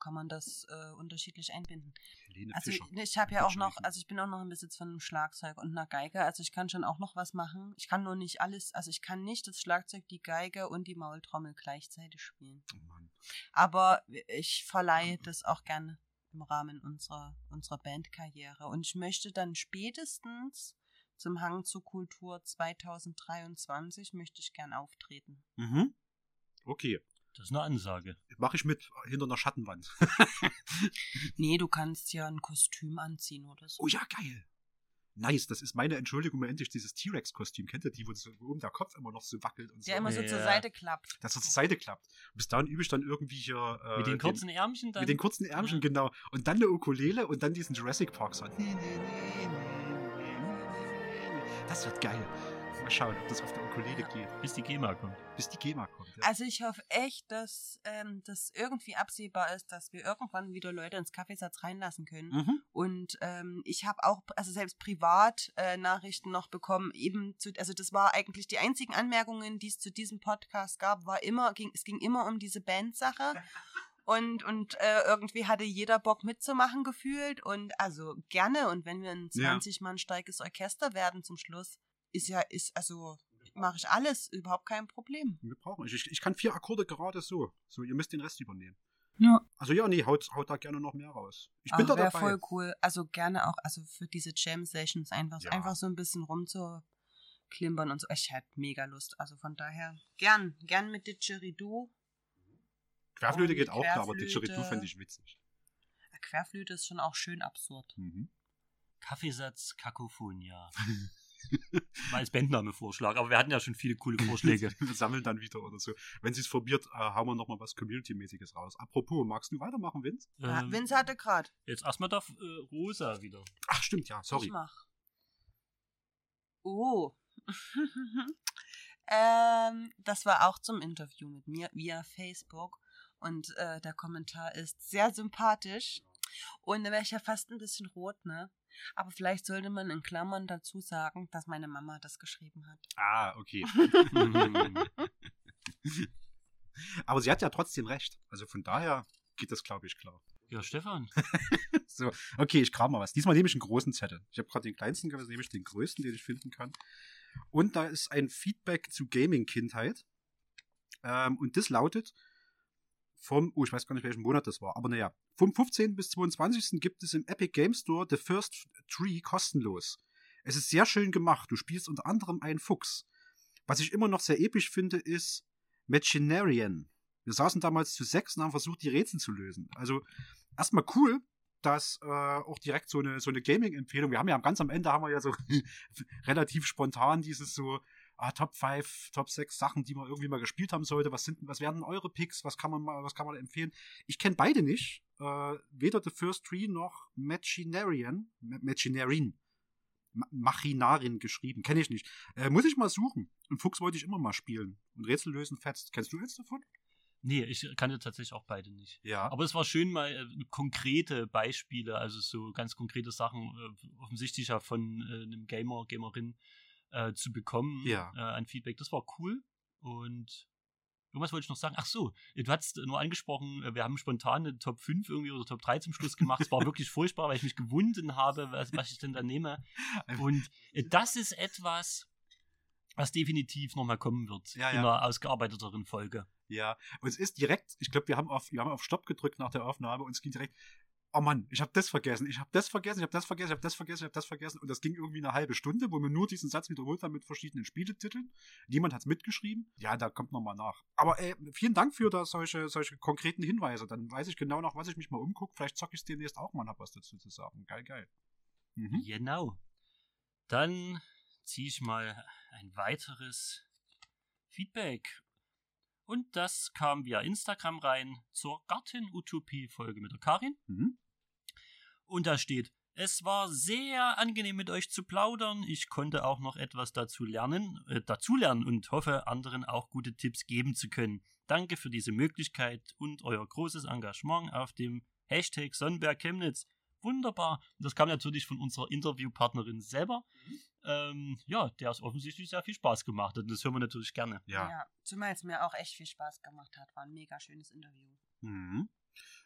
kann man das äh, unterschiedlich einbinden. Helene Also Fischer. ich habe ja auch noch, also ich bin auch noch im Besitz von einem Schlagzeug und einer Geige, also ich kann schon auch noch was machen. Ich kann nur nicht alles, also ich kann nicht das Schlagzeug, die Geige und die Maultrommel gleichzeitig spielen. Oh Mann. Aber ich verleihe das auch gerne im Rahmen unserer, unserer Bandkarriere. Und ich möchte dann spätestens zum Hang zur Kultur 2023 möchte ich gern auftreten. Mhm. Okay. Das ist eine Ansage. Mache ich mit hinter einer Schattenwand. Nee, du kannst ja ein Kostüm anziehen oder so. oh ja, geil. Nice, das ist meine Entschuldigung, mir endlich dieses T-Rex-Kostüm. Kennt ihr die, wo, so, oben der Kopf immer noch so wackelt und so? Der immer so Ja. zur Seite klappt. dass das zur Seite klappt. Und bis dahin übe ich dann irgendwie hier. Äh, Mit den kurzen Ärmchen dann? mit den kurzen Ärmchen, Ja. genau. Und dann eine Ukulele und dann diesen Jurassic Park Song. Das wird geil. Mal schauen, ob das auf der Ukulele geht, bis die GEMA kommt. bis die GEMA kommt. Ja. Also ich hoffe echt, dass ähm, das irgendwie absehbar ist, dass wir irgendwann wieder Leute ins Kaffeesatz reinlassen können. Mhm. Und ähm, ich habe auch, also selbst privat äh, Nachrichten noch bekommen, eben zu, also das war eigentlich die einzigen Anmerkungen, die es zu diesem Podcast gab, war immer, ging, es ging immer um diese Bandsache. Und, und äh, irgendwie hatte jeder Bock mitzumachen gefühlt. Und also gerne. Und wenn wir ein Ja. 20 Mann starkes Orchester werden zum Schluss, ist ja, ist, also mache ich alles, überhaupt kein Problem. Wir brauchen ich. ich. Ich kann vier Akkorde gerade so. So, ihr müsst den Rest übernehmen. Ja. Also ja, nee, haut, haut da gerne noch mehr raus. Ich bin da wäre dabei. voll cool. Also gerne auch, also für diese Jam-Sessions einfach, Ja. einfach so ein bisschen rumzuklimpern und so. Ich hätte mega Lust. Also von daher gern, gern mit Didgeridoo. Querflöte Und geht auch klar, aber Didgeridoo Querflöte- fände ich witzig. Querflöte ist schon auch schön absurd. Mhm. Kaffeesatz Kakophonia. Mal als Bandname-Vorschlag, aber wir hatten ja schon viele coole Vorschläge. Wir sammeln dann wieder oder so. Wenn sie es probiert, äh, hauen wir nochmal was Community-mäßiges raus. Apropos, magst du weitermachen, Vince? Ja, Ähm, Vince hatte gerade. jetzt erstmal darf äh, Rosa wieder. Ach, stimmt, ja, Ich sorry. mach. Oh. ähm, das war auch zum Interview mit mir via Facebook. Und äh, der Kommentar ist sehr sympathisch. Und da wäre ich ja fast ein bisschen rot, ne? Aber vielleicht sollte man in Klammern dazu sagen, dass meine Mama das geschrieben hat. Ah, okay. Aber sie hat ja trotzdem recht. Also von daher geht das, glaube ich, klar. Ja, Stefan. So, okay, ich kram mal was. Diesmal nehme ich einen großen Zettel. Ich habe gerade den kleinsten gehabt, jetzt nehme ich den größten, den ich finden kann. Und da ist ein Feedback zu Gaming-Kindheit. Ähm, und das lautet vom, oh, ich weiß gar nicht, welchen Monat das war, aber naja, vom 15. bis 22. gibt es im Epic Game Store The First Tree kostenlos. Es ist sehr schön gemacht. Du spielst unter anderem einen Fuchs. Was ich immer noch sehr episch finde, ist Machinarian. Wir saßen damals zu sechs und haben versucht, die Rätsel zu lösen. Also erstmal cool, dass äh, auch direkt so eine, so eine Gaming-Empfehlung. Wir haben ja ganz am Ende haben wir ja so relativ spontan dieses so ah, Top 5, Top 6 Sachen, die man irgendwie mal gespielt haben sollte. Was sind, was wären eure Picks? Was kann man mal, was kann man empfehlen? Ich kenne beide nicht. Äh, weder The First Tree noch Machinarian. Ma- Machinarian. Ma- Machinarin geschrieben. Kenne ich nicht. Äh, muss ich mal suchen. Und Fuchs wollte ich immer mal spielen. Und Rätsel lösen fetzt. Kennst du jetzt davon? Nee, ich kannte tatsächlich auch beide nicht. Ja. Aber es war schön, mal äh, konkrete Beispiele, also so ganz konkrete Sachen, äh, offensichtlich ja von äh, einem Gamer, Gamerin äh, zu bekommen Ja. äh, an Feedback. Das war cool. Und irgendwas wollte ich noch sagen. Ach so, du hast nur angesprochen, äh, wir haben spontan eine Top 5 irgendwie oder Top 3 zum Schluss gemacht. Es war wirklich furchtbar, weil ich mich gewunden habe, was, was ich denn da nehme. Und äh, das ist etwas, was definitiv nochmal kommen wird Ja, in ja. einer ausgearbeiteteren Folge. Ja, und es ist direkt, ich glaube, wir haben auf, wir haben auf Stopp gedrückt nach der Aufnahme und es ging direkt, oh Mann, ich habe das vergessen, ich habe das vergessen, ich habe das vergessen, ich habe das vergessen, ich habe das vergessen und das ging irgendwie eine halbe Stunde, wo wir nur diesen Satz wiederholt haben mit verschiedenen Spieletiteln. Niemand hat's mitgeschrieben. Ja, da kommt noch mal nach. Aber äh, vielen Dank für da solche, solche konkreten Hinweise. Dann weiß ich genau noch, was ich mich mal umgucke. Vielleicht zocke ich demnächst auch mal und hab was dazu zu sagen. Geil, geil. Mhm. Genau. Dann ziehe ich mal ein weiteres Feedback. Und das kam via Instagram rein zur Garten-Utopie-Folge mit der Karin. Mhm. Und da steht, es war sehr angenehm mit euch zu plaudern. Ich konnte auch noch etwas dazu lernen, äh, dazulernen und hoffe, anderen auch gute Tipps geben zu können. Danke für diese Möglichkeit und euer großes Engagement auf dem Hashtag Sonnenberg Chemnitz. Wunderbar. Und das kam natürlich von unserer Interviewpartnerin selber. Ähm, ja, der es offensichtlich sehr viel Spaß gemacht hat. Und das hören wir natürlich gerne. Ja. Zumal es mir auch echt viel Spaß gemacht hat. War ein mega schönes Interview. Mhm.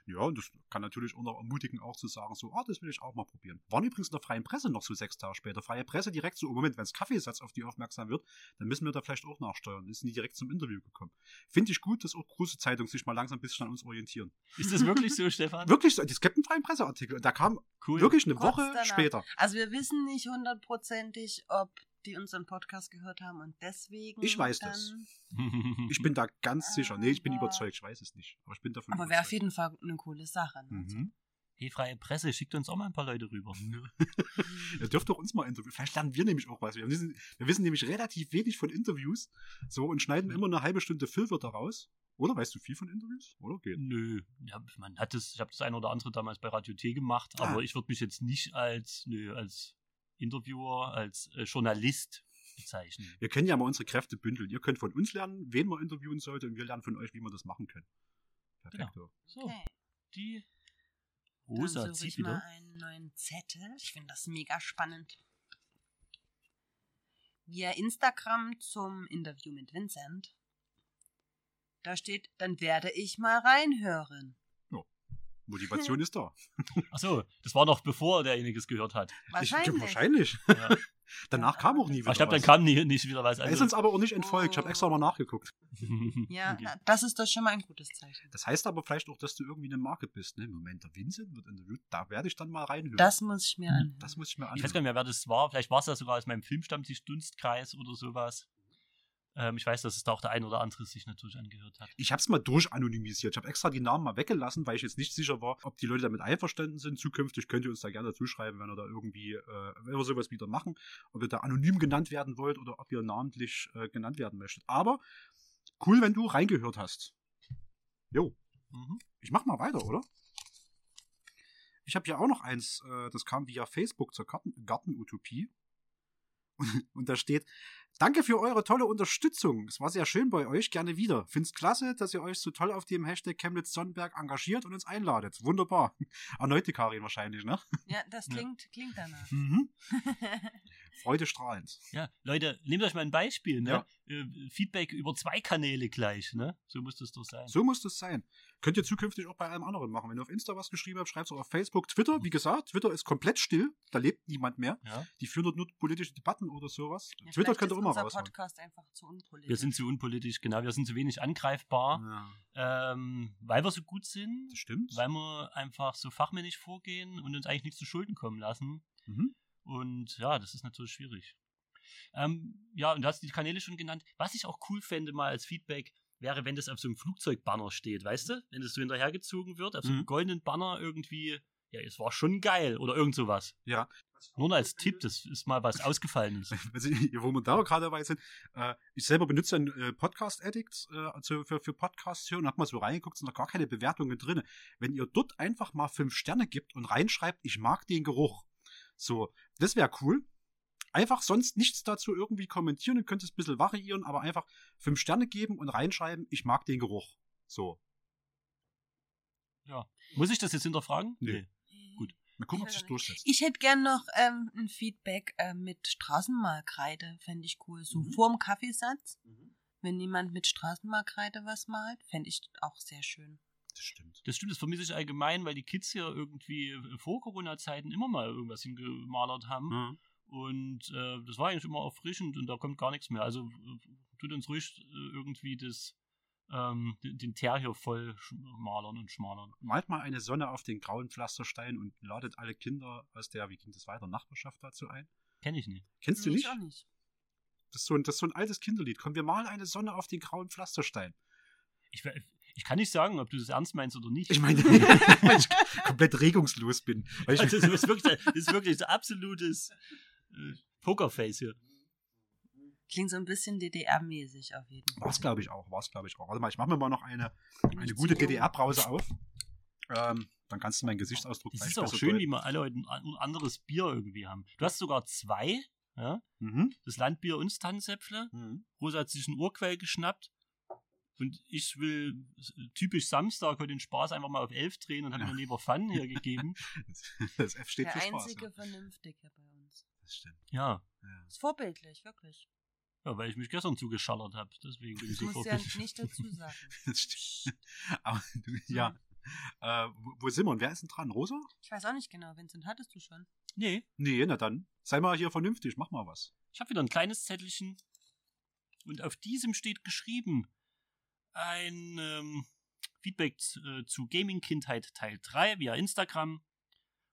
Ja, und das kann natürlich auch noch ermutigen, auch zu sagen, so, ah, das will ich auch mal probieren. Waren übrigens in der freien Presse noch so sechs Tage später. Freie Presse direkt so, oh Moment, wenn es Kaffeesatz auf die aufmerksam wird, dann müssen wir da vielleicht auch nachsteuern. Dann sind die direkt zum Interview gekommen. Finde ich gut, dass auch große Zeitungen sich mal langsam ein bisschen an uns orientieren. Ist das wirklich so, Stefan? Wirklich, so, es gibt einen freien Presseartikel. Da kam Cool. wirklich eine Kurz Woche danach. später. Also wir wissen nicht hundertprozentig, ob die unseren Podcast gehört haben und deswegen. Ich weiß das. Ich bin da ganz sicher. Nee, ich bin überzeugt, ich weiß es nicht. Aber ich bin davon Aber wäre auf jeden Fall eine coole Sache. Ne? Mhm. Hey, freie Presse, schickt uns auch mal ein paar Leute rüber. Ihr dürft doch uns mal interviewen. Vielleicht lernen wir nämlich auch was. Wir wissen, wir wissen nämlich relativ wenig von Interviews. So und schneiden immer eine halbe Stunde Füllwörter raus. Oder weißt du viel von Interviews? Oder geht? Nö, ja, man hat das, ich habe das ein oder andere damals bei Radio T gemacht, Ah. aber ich würde mich jetzt nicht als, nö, als Interviewer, als äh, Journalist bezeichnen. Wir können ja mal unsere Kräfte bündeln. Ihr könnt von uns lernen, wen man interviewen sollte, und wir lernen von euch, wie wir das machen können. Perfekt. So, Okay. die Dann Rosa suche zieht ich mal wieder. einen neuen Zettel. Ich finde das mega spannend. Via Instagram zum Interview mit Vincent. Da steht, dann werde ich mal reinhören. Motivation ist da. Achso, das war noch bevor derjenige es gehört hat. Wahrscheinlich. Ich, wahrscheinlich. Ja. Danach kam auch nie wieder. Aber ich glaube, dann kam nie, nicht wieder was. Er ist uns aber auch nicht entfolgt. Ich habe extra mal nachgeguckt. Ja, Okay. das ist doch schon mal ein gutes Zeichen. Das heißt aber vielleicht auch, dass du irgendwie eine Marke bist. Ne? Moment, der Vincent wird interviewt. Da werde ich dann mal reinhören. Das muss ich mir anhören. das muss ich mir Ich weiß anhören. gar nicht mehr, wer das war. Vielleicht war es ja sogar aus meinem Filmstammtisch Dunstkreis oder sowas. Ähm, ich weiß, dass es da auch der ein oder andere sich natürlich angehört hat. Ich habe es mal durchanonymisiert. Ich habe extra die Namen mal weggelassen, weil ich jetzt nicht sicher war, ob die Leute damit einverstanden sind. Zukünftig könnt ihr uns da gerne zuschreiben, wenn ihr da irgendwie, äh, wenn wir sowas wieder machen, ob ihr da anonym genannt werden wollt oder ob ihr namentlich äh, genannt werden möchtet. Aber cool, wenn du reingehört hast. Jo. Mhm. Ich mach mal weiter, oder? Ich habe hier auch noch eins, äh, das kam via Facebook zur Garten Gartenutopie. Und, und da steht, danke für eure tolle Unterstützung. Es war sehr schön bei euch, gerne wieder. Find's klasse, dass ihr euch so toll auf dem Hashtag Chemnitz Sonnenberg engagiert und uns einladet. Wunderbar. Erneute Karin wahrscheinlich, ne? Ja, das Ja. klingt, klingt danach. Mhm. Freudestrahlend. Ja, Leute, nehmt euch mal ein Beispiel, ne? Äh, Feedback über zwei Kanäle gleich, ne? So muss das doch sein. So muss das sein. Könnt ihr zukünftig auch bei allem anderen machen. Wenn ihr auf Insta was geschrieben habt, schreibt es auch auf Facebook, Twitter. Wie gesagt, Twitter ist komplett still. Da lebt niemand mehr. Ja. Die führen dort nur politische Debatten oder sowas. Ja, Twitter könnt ihr ist immer unser raushauen. Podcast einfach zu unpolitisch. Wir sind zu unpolitisch, genau. Wir sind zu wenig angreifbar, Ja, ähm, weil wir so gut sind, das stimmt. weil wir einfach so fachmännisch vorgehen und uns eigentlich nichts zu Schulden kommen lassen. Mhm. Und ja, das ist natürlich schwierig. Ähm, ja, und du hast die Kanäle schon genannt. Was ich auch cool fände, mal als Feedback, wäre, wenn das auf so einem Flugzeugbanner steht, weißt du? Wenn das so hinterhergezogen wird, auf so einem Mhm. goldenen Banner irgendwie. Ja, es war schon geil oder irgend sowas. Ja. Nur als Tipp, das ist mal was Ausgefallenes. Also, wo wir da gerade dabei sind, äh, ich selber benutze einen äh, Podcast Addict äh, also für, für Podcasts hören und hab mal so reingeguckt, sind noch gar keine Bewertungen drin. Wenn ihr dort einfach mal fünf Sterne gibt und reinschreibt, ich mag den Geruch. So, das wäre cool. Einfach sonst nichts dazu irgendwie kommentieren, ihr könnt es ein bisschen variieren, aber einfach fünf Sterne geben und reinschreiben, ich mag den Geruch. So. Muss ich das jetzt hinterfragen? Nö. Mal gucken, ob Ich sich weiß durchsetzt. Ich hätte gern noch ähm, ein Feedback äh, mit Straßenmalkreide, fände ich cool. So Mhm. vorm Kaffeesatz, wenn jemand mit Straßenmalkreide was malt, fände ich auch sehr schön. Das stimmt. Das stimmt, das vermisse ich allgemein, weil die Kids hier irgendwie äh, vor Corona-Zeiten immer mal irgendwas hingemalert haben. Mhm. Und äh, das war eigentlich immer erfrischend und da kommt gar nichts mehr. Also äh, tut uns ruhig äh, irgendwie das, ähm, den, Teer hier voll malern und schmalern. Malt mal eine Sonne auf den grauen Pflasterstein und ladet alle Kinder aus der, wie ging das weiter, Nachbarschaft dazu ein. Kenne ich nicht. Kennst du nicht? Ich auch nicht. Das ist, so ein, das ist so ein altes Kinderlied. Komm, wir malen eine Sonne auf den grauen Pflasterstein. Ich, ich kann nicht sagen, ob du das ernst meinst oder nicht. Ich meine, weil ich komplett regungslos bin. Weil ich, also, das, ist wirklich, das ist wirklich ein absolutes äh, Pokerface hier. Klingt so ein bisschen DDR-mäßig auf jeden Fall. war es, glaube ich, auch. War es, glaube ich, auch. Warte mal, ich mache mir mal noch eine, eine gute. DDR-Brause auf. Ähm, dann kannst du meinen Gesichtsausdruck Das ist auch schön, deuten. wie wir alle heute ein, anderes Bier irgendwie haben. Du hast sogar zwei, ja? Mhm. das Landbier und das Tannenzäpfle. Mhm. Rosa hat sich einen Urquell geschnappt. Und ich will typisch Samstag heute den Spaß einfach mal auf 11 drehen und habe Ja. mir lieber Fun hier gegeben. Das F steht Der für Spaß. einzige Ja. Vernünftige bei uns. Das stimmt. Ja. Ja. Ist vorbildlich, wirklich. Ja, weil ich mich gestern zugeschallert habe. Deswegen bin ich so muss ja vorbildlich. nicht dazu sagen. Das stimmt. Aber du, ja. Äh, wo, wo sind wir und wer ist denn dran? Rosa? Ich weiß auch nicht genau, Vincent, hattest du schon? Nee, Nee, na dann. Sei mal hier vernünftig, mach mal was. ich habe wieder ein kleines Zettelchen. Und auf diesem steht geschrieben ein ähm, Feedback äh, zu Gaming Kindheit Teil 3 via Instagram.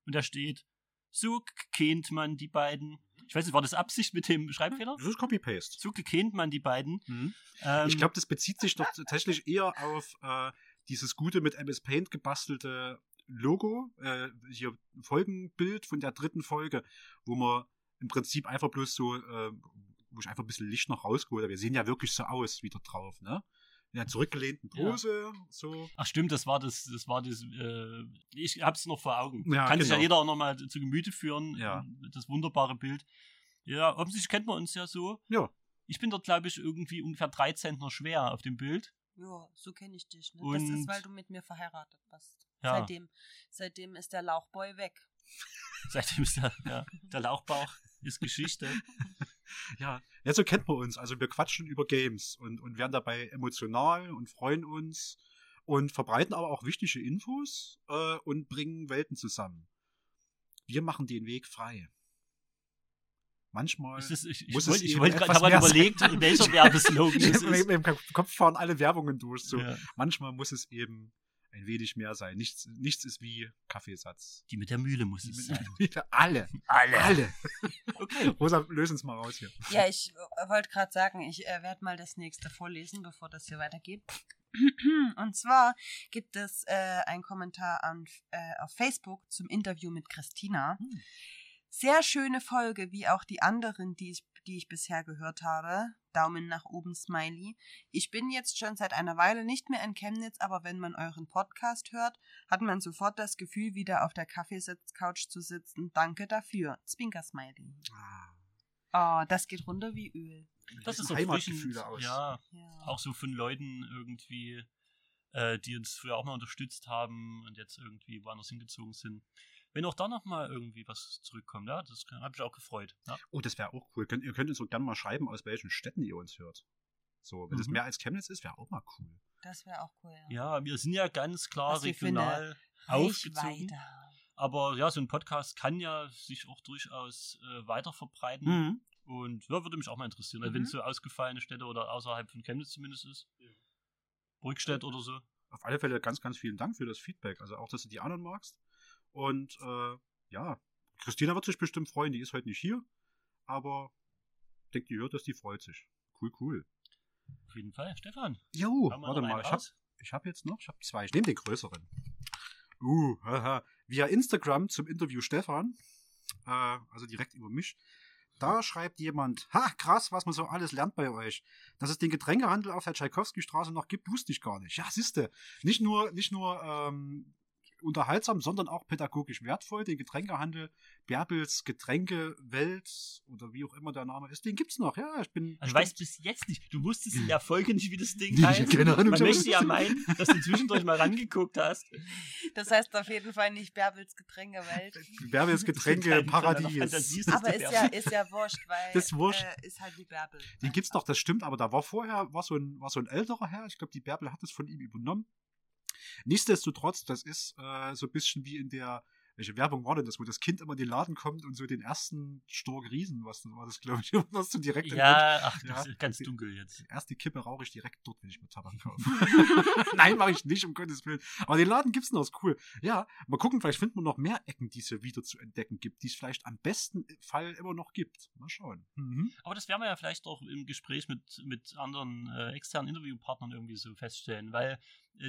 Und da steht, so kennt man die beiden. Ich weiß nicht, war das Absicht mit dem Schreibfehler? Das ist Copy-Paste. So kennt man die beiden. Mhm. Ähm, Ich glaube, das bezieht sich doch tatsächlich eher auf äh, dieses gute mit MS Paint gebastelte Logo, äh, hier Folgenbild von der dritten Folge, wo man im Prinzip einfach bloß so, äh, wo ich einfach ein bisschen Licht noch rausgeholt habe. Wir sehen ja wirklich so aus wieder drauf, ne? In der zurückgelehnten Ja. Pose, so. Ach stimmt, das war das, das war das, äh, ich hab's noch vor Augen. Ja, Kann sich ja genau. jeder auch nochmal zu Gemüte führen. Ja. Das wunderbare Bild. Ja, offensichtlich kennt man uns ja so. Ja. Ich bin dort, glaube ich, irgendwie ungefähr drei Zentner schwer auf dem Bild. Ja, so kenne ich dich. Ne? das ist, Und- weil du mit mir verheiratet bist. Ja. Seitdem, seitdem ist der Lauchboy weg. Seitdem ist der, ja, der Lauchbauch ist Geschichte. Ja, ja, so kennt man uns. Also wir quatschen über Games und, und werden dabei emotional und freuen uns und verbreiten aber auch wichtige Infos äh, und bringen Welten zusammen. Wir machen den Weg frei. Manchmal. Ist das, ich ich Muss es wollte ich eben wollte gerade ich überlegt, sein. welcher Werbeslogan es ist. dem Kopf fahren alle Werbungen durch. So. Ja. Manchmal muss es eben ein wenig mehr sein. Nichts, nichts ist wie Kaffeesatz. Die mit der Mühle muss es sein. Alle. Alle. Alle. Okay. Rosa, löse uns mal raus hier. Ja, ich äh, wollte gerade sagen, ich äh, werde mal das nächste vorlesen, bevor das hier weitergeht. Und zwar gibt es äh, einen Kommentar an, äh, auf Facebook zum Interview mit Christina. Hm. Sehr schöne Folge, wie auch die anderen, die ich, die ich bisher gehört habe. Daumen nach oben, Smiley. Ich bin jetzt schon seit einer Weile nicht mehr in Chemnitz, aber wenn man euren Podcast hört, hat man sofort das Gefühl, wieder auf der Kaffeesitzcouch zu sitzen. Danke dafür. Zwinker Smiley. Ah, Oh, das geht runter wie Öl. Das ist so Heimatgefühle aus. Ja, Ja. auch so von Leuten irgendwie, äh, die uns früher auch mal unterstützt haben und jetzt irgendwie woanders hingezogen sind. Wenn auch da noch mal irgendwie was zurückkommt, ja, das habe ich auch gefreut. Ja. Oh, das wäre auch cool. Könnt, ihr könnt uns so gerne mal schreiben, aus welchen Städten ihr uns hört. So, wenn es Mhm. mehr als Chemnitz ist, wäre auch mal cool. Das wäre auch cool. ja, wir sind ja ganz klar Was regional aufgezogen. Aber ja, so ein Podcast kann ja sich auch durchaus äh, weiter verbreiten. Mhm. Und ja, würde mich auch mal interessieren. Also Mhm. wenn es so ausgefallene Städte oder außerhalb von Chemnitz zumindest ist. Burgstedt oder so. Auf alle Fälle ganz, ganz vielen Dank für das Feedback. Also auch, dass du die anderen magst. Und äh, ja, Christina wird sich bestimmt freuen. Die ist heute nicht hier. Aber ich denke, die hört das, die freut sich. Cool, cool. Auf jeden Fall. Stefan. Jo, warte mal. Ich habe hab jetzt noch, ich habe zwei. Ich nehme den größeren. Uh, haha. Via Instagram zum Interview Stefan. Äh, also direkt über mich. Da schreibt jemand, ha, krass, was man so alles lernt bei euch. Dass es den Getränkehandel auf der Tschaikowski-Straße noch gibt, wusste ich gar nicht. Ja, siehste, nicht nur, nicht nur ähm, unterhaltsam, sondern auch pädagogisch wertvoll. Den Getränkehandel Bärbels Getränkewelt oder wie auch immer der Name ist, den gibt's noch. Ja, ich bin. Also weißt bis jetzt nicht, du wusstest in der Folge nicht, wie das Ding Nee, heißt. keine Ahnung, Man möchte ja meinen, dass du zwischendurch mal rangeguckt hast. Das heißt auf jeden Fall nicht Bärbels Getränkewelt. Bärbels Getränke Paradies. Aber ist ja, ist ja wurscht, weil Das ist wurscht. Äh, ist halt wie Bärbel. Den gibt's doch, das stimmt, aber da war vorher, war so ein, war so ein älterer Herr, ich glaube, die Bärbel hat es von ihm übernommen. Nichtsdestotrotz, das ist äh, so ein bisschen wie in der, welche Werbung war denn das, wo das Kind immer in den Laden kommt und so den ersten Stork Riesen, was war das, glaube ich, was du direkt Ja, ach, Ja. das ist ganz dunkel jetzt. Die erste Kippe rauche ich direkt dort, wenn ich mir Tabak kaufe. Nein, mache ich nicht, um Gottes Willen. Aber den Laden gibt's noch, ist cool. Ja, mal gucken, vielleicht finden wir noch mehr Ecken, die es hier wieder zu entdecken gibt, die es vielleicht am besten Fall immer noch gibt. Mal schauen. Mhm. Aber das werden wir ja vielleicht auch im Gespräch mit, mit anderen äh, externen Interviewpartnern irgendwie so feststellen, weil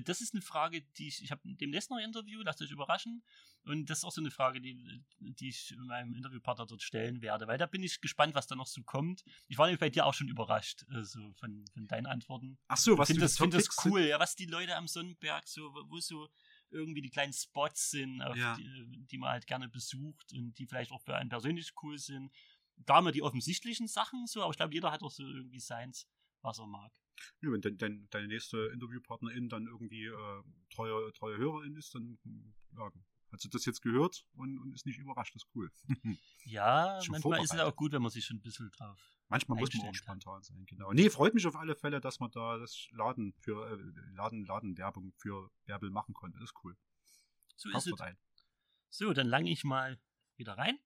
das ist eine Frage, die ich, ich habe demnächst noch ein Interview, lasst euch überraschen. Und das ist auch so eine Frage, die, die ich meinem Interviewpartner dort stellen werde, weil da bin ich gespannt, was da noch so kommt. Ich war nämlich bei dir auch schon überrascht, äh, so von, von deinen Antworten. Ach so, was ich finde das, find das cool, ja, was die Leute am Sonnenberg so, wo so irgendwie die kleinen Spots sind, Ja. die, die man halt gerne besucht und die vielleicht auch für einen persönlich cool sind. Da haben wir die offensichtlichen Sachen so, aber ich glaube, jeder hat auch so irgendwie seins, was er mag. Ja, wenn dein, dein, deine nächste Interviewpartnerin dann irgendwie äh, treue, treue Hörerin ist, dann ja, hat sie das jetzt gehört und, und ist nicht überrascht. Das ist cool. Ja, manchmal ist es auch gut, wenn man sich schon ein bisschen drauf. Manchmal muss man auch Einstellen kann. spontan sein, genau. Nee, freut mich auf alle Fälle, dass man da das Laden für äh, Laden, Ladenwerbung für Bärbel machen konnte. Das ist cool. So ist Kauft es. ein. So, dann lange ich mal wieder rein.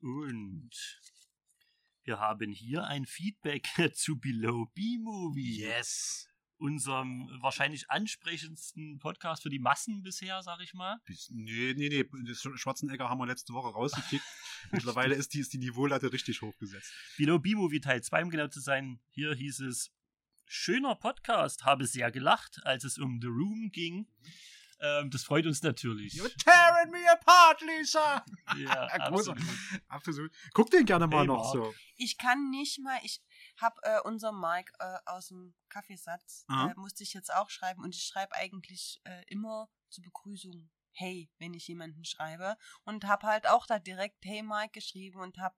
Und wir haben hier ein Feedback zu Below B-Movie. Yes. Unserem wahrscheinlich ansprechendsten Podcast für die Massen bisher, sag ich mal. Nee, nee, nee. Das Schwarzenegger haben wir letzte Woche rausgekickt. Mittlerweile ist die, ist die Niveaulatte richtig hochgesetzt. Below B-Movie Teil 2, um genau zu sein. Hier hieß es, schöner Podcast, habe sehr gelacht, als es um The Room ging. Ähm, das freut uns natürlich. You're tearing me apart, Lisa! Ja, absolut. Absolut. Guck den gerne mal Hey, noch Mark. so. Ich kann nicht mal, ich habe äh, unser Mike äh, aus dem Kaffeesatz, äh, musste ich jetzt auch schreiben und ich schreibe eigentlich äh, immer zur Begrüßung Hey, wenn ich jemanden schreibe und habe halt auch da direkt Hey Mike geschrieben und habe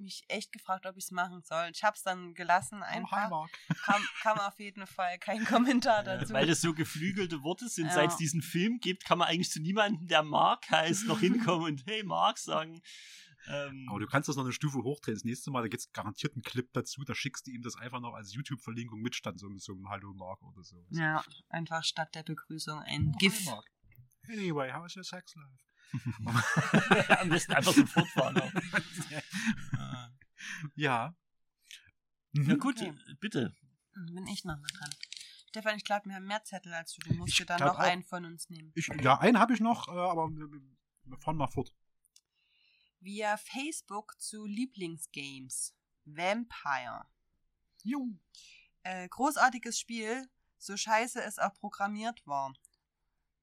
mich echt gefragt, ob ich es machen soll. Ich habe es dann gelassen Oh, hi, einfach. Mark. kam, kam auf jeden Fall kein Kommentar Ja, dazu. weil das so geflügelte Worte sind. Ja. Seit es diesen Film gibt, kann man eigentlich zu niemandem, der Mark heißt, noch hinkommen und Hey Mark sagen. Ähm, Aber du kannst das noch eine Stufe hochdrehen. Das nächste Mal, da gibt es garantiert einen Clip dazu. Da schickst du ihm das einfach noch als YouTube-Verlinkung mit, statt so, so einem Hallo Mark oder so. ja, einfach statt der Begrüßung ein Oh, hi, GIF. Mark. Anyway, how is your sex life? am besten einfach so fortfahren. auch. Ja. Na Mhm. gut, Okay. bitte. Bin ich noch mal dran. Stefan, ich glaube, wir haben mehr Zettel als du. Du musst Ich dir dann noch auch. einen von uns nehmen. Ich, ja, einen habe ich noch, äh, aber wir, wir fahren mal fort. Via Facebook zu Lieblingsgames. Vampire. Jo. Äh, großartiges Spiel, so scheiße es auch programmiert war.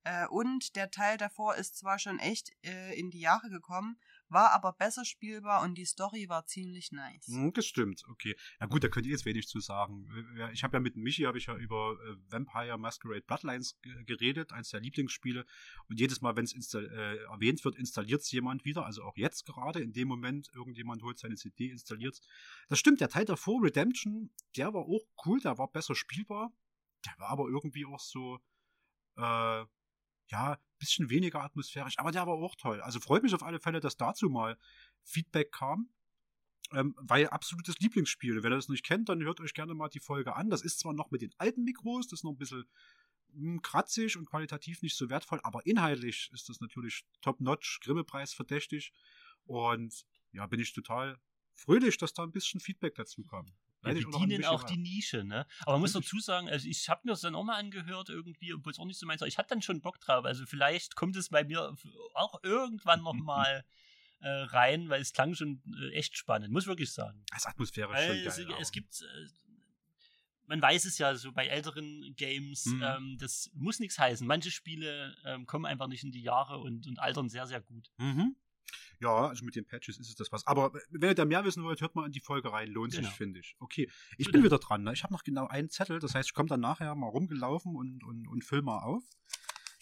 Äh, und der Teil davor ist zwar schon echt äh, in die Jahre gekommen, war aber besser spielbar und die Story war ziemlich nice. Hm, Das stimmt, okay. Na gut, da könnt ihr jetzt wenig zu sagen. Ich habe ja mit Michi habe ich ja über äh, Vampire Masquerade Bloodlines ge- geredet, eins der Lieblingsspiele. Und jedes Mal, wenn es äh, erwähnt wird, installiert es jemand wieder. Also auch jetzt gerade, in dem Moment, irgendjemand holt seine CD, installiert Das stimmt, der Teil davor, Redemption, der war auch cool, der war besser spielbar. Der war aber irgendwie auch so, äh, ja, bisschen weniger atmosphärisch, aber der war auch toll. Also freut mich auf alle Fälle, dass dazu mal Feedback kam. Ähm, weil absolutes Lieblingsspiel. Wenn ihr das nicht kennt, dann hört euch gerne mal die Folge an. Das ist zwar noch mit den alten Mikros, das ist noch ein bisschen mh, kratzig und qualitativ nicht so wertvoll, aber inhaltlich ist das natürlich top-notch, Grimme-Preis verdächtig. Und ja, bin ich total fröhlich, dass da ein bisschen Feedback dazu kam. Ja, die dienen auch die Nische, ne? Aber man muss dazu sagen, also ich habe mir das dann auch mal angehört irgendwie, obwohl es auch nicht so meins war. Ich hatte dann schon Bock drauf. Also vielleicht kommt es bei mir auch irgendwann noch mal äh, rein, weil es klang schon äh, echt spannend, muss wirklich sagen. Das ist atmosphärisch Weil schon es, geil. es aber- gibt, äh, man weiß es ja so bei älteren Games, Mhm. ähm, das muss nichts heißen. Manche Spiele ähm, kommen einfach nicht in die Jahre und, und altern sehr, sehr gut. Mhm. Ja, also mit den Patches ist es das was. Aber wenn ihr da mehr wissen wollt, hört mal in die Folge rein. Lohnt Genau. sich, finde ich. Okay, ich bin wieder dran. Ne? Ich habe noch genau einen Zettel. Das heißt, ich komme dann nachher mal rumgelaufen und, und, und füll mal auf.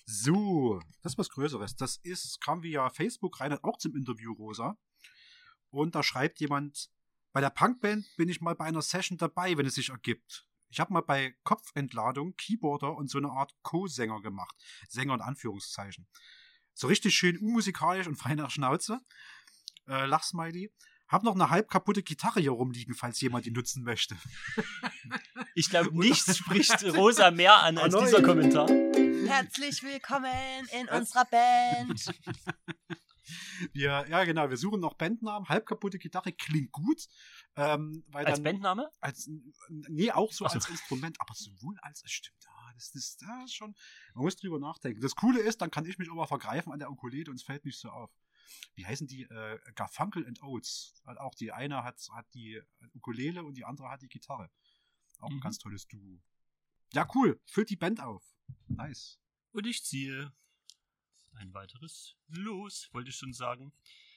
So, das ist was Größeres. Das ist, kam via Facebook rein, auch zum Interview Rosa. Und da schreibt jemand, bei der Punkband bin ich mal bei einer Session dabei, wenn es sich ergibt. Ich habe mal bei Kopfentladung Keyboarder und so eine Art Co-Sänger gemacht. Sänger in Anführungszeichen. So richtig schön unmusikalisch und frei nach Schnauze. Äh, Lachsmiley. Hab noch eine halb kaputte Gitarre hier rumliegen, falls jemand die nutzen möchte. Ich glaube, nichts spricht Rosa mehr an als dieser Kommentar. Herzlich willkommen in unserer Band. Wir, ja, genau, wir suchen noch Bandnamen. Halb kaputte Gitarre klingt gut. Ähm, weil Als dann, Bandname? Als, nee, auch so so. als Instrument, aber sowohl als, es stimmt, ja, das, das, das ist schon, man muss drüber nachdenken. Das Coole ist, dann kann ich mich immer vergreifen an der Ukulele und es fällt nicht so auf. Wie heißen die? Äh, Garfunkel and Oates. Hat Auch die eine hat, hat die Ukulele und die andere hat die Gitarre. Auch ein Mhm. ganz tolles Duo. Ja, cool. Füllt die Band auf. Nice. Und ich ziehe ein weiteres los, wollte ich schon sagen.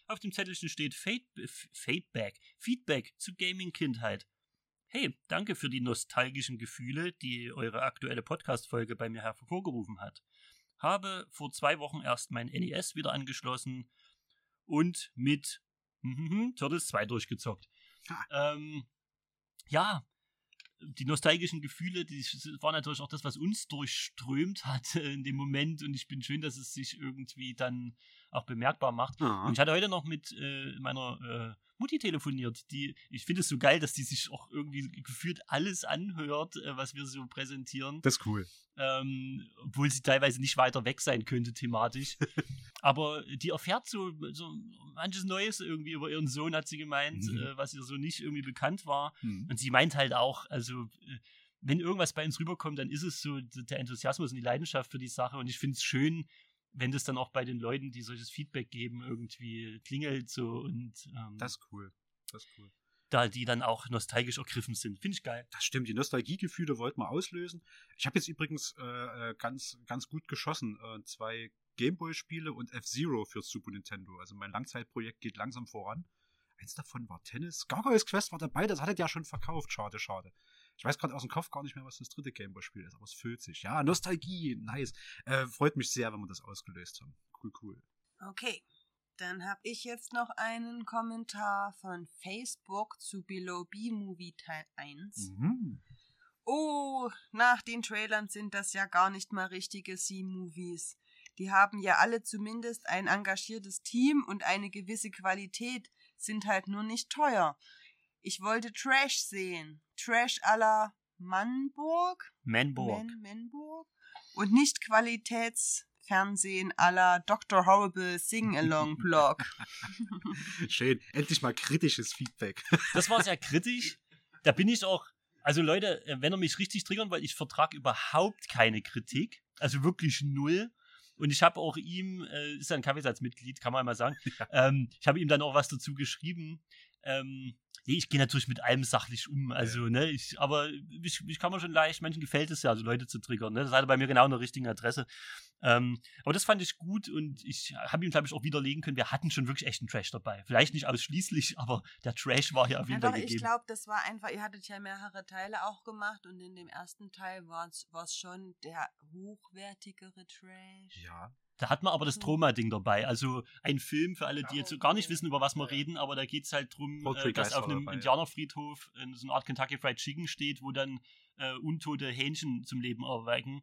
Auf dem Zettelchen steht Fade, F- Feedback, Feedback zu Gaming-Kindheit. Hey, danke für die nostalgischen Gefühle, die eure aktuelle Podcast-Folge bei mir hervorgerufen hat. Habe vor zwei Wochen erst mein NES wieder angeschlossen und mit Turtles 2 durchgezockt. Ähm, ja, die nostalgischen Gefühle, die waren natürlich auch das, was uns durchströmt hat äh, in dem Moment und ich bin schön, dass es sich irgendwie dann auch bemerkbar macht. Und ich hatte heute noch mit äh, meiner äh, Mutti telefoniert, die, ich finde es so geil, dass die sich auch irgendwie gefühlt alles anhört, äh, was wir so präsentieren, Das ist cool. ähm, obwohl sie teilweise nicht weiter weg sein könnte thematisch. Aber die erfährt so, so manches Neues irgendwie über ihren Sohn, hat sie gemeint, Mhm. äh, was ihr so nicht irgendwie bekannt war. Hm. Und sie meint halt auch, also äh, wenn irgendwas bei uns rüberkommt, dann ist es so der Enthusiasmus und die Leidenschaft für die Sache. Und ich finde es schön, wenn das dann auch bei den Leuten, die solches Feedback geben, irgendwie klingelt so und ähm, Das ist cool. Das ist cool. da die dann auch nostalgisch ergriffen sind. Finde ich geil. Das stimmt, die Nostalgiegefühle wollten wir auslösen. Ich habe jetzt übrigens äh, äh, ganz, ganz gut geschossen. Äh, zwei Gameboy-Spiele und F-Zero für Super Nintendo. Also mein Langzeitprojekt geht langsam voran. Eins davon war Tennis. Gargoyles Quest war dabei, das hattet ihr ja schon verkauft. Schade, schade. Ich weiß gerade aus dem Kopf gar nicht mehr, was das dritte Gameboy-Spiel ist, aber es füllt sich. Ja, Nostalgie, nice. Äh, freut mich sehr, wenn wir das ausgelöst haben. Cool, cool. Okay, dann habe ich jetzt noch einen Kommentar von Facebook zu Below B Movie Teil 1. Mhm. Oh, nach den Trailern sind das ja gar nicht mal richtige C-Movies. Die haben ja alle zumindest ein engagiertes Team und eine gewisse Qualität, sind halt nur nicht teuer. Ich wollte Trash sehen. Trash à la Mannburg? Manborg. Man, Manburg? Und nicht Qualitätsfernsehen à la Dr. Horrible Sing-Along-Blog. Schön. Endlich mal kritisches Feedback. Das war sehr kritisch. Da bin ich auch Also Leute, äh, wenn ihr mich richtig triggern wollt, ich vertrage überhaupt keine Kritik. Also wirklich null. Und ich habe auch ihm, äh, ist ja ein Kaffeesatzmitglied, kann man mal sagen, ja. ähm, ich habe ihm dann auch was dazu geschrieben. Ähm, nee, ich gehe natürlich mit allem sachlich um. Also, ja. ne, ich, aber ich, ich kann mir schon leicht, manchen gefällt es ja, also Leute zu triggern. Ne? Das hatte bei mir genau an der richtigen Adresse. Ähm, aber das fand ich gut und ich habe ihm, glaube ich, auch widerlegen können, wir hatten schon wirklich echten Trash dabei. Vielleicht nicht ausschließlich, aber der Trash war ja auf jeden ja, Fall doch, gegeben. Ich glaube, das war einfach, ihr hattet ja mehrere Teile auch gemacht und in dem ersten Teil war es schon der hochwertigere Trash. Ja. Da hat man aber das mhm. Troma-Ding dabei. Also ein Film für alle, die jetzt gar nicht wissen, über was wir reden, aber da geht es halt drum, äh, dass auf einem dabei, Indianerfriedhof äh, so eine Art Kentucky Fried Chicken steht, wo dann äh, untote Hähnchen zum Leben erwecken.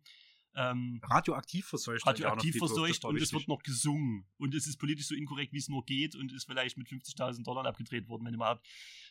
Ähm, radioaktiv verseucht. Radioaktiv verseucht und es wird noch gesungen. Und es ist politisch so inkorrekt, wie es nur geht und ist vielleicht mit 50.000 Dollar abgedreht worden, wenn überhaupt.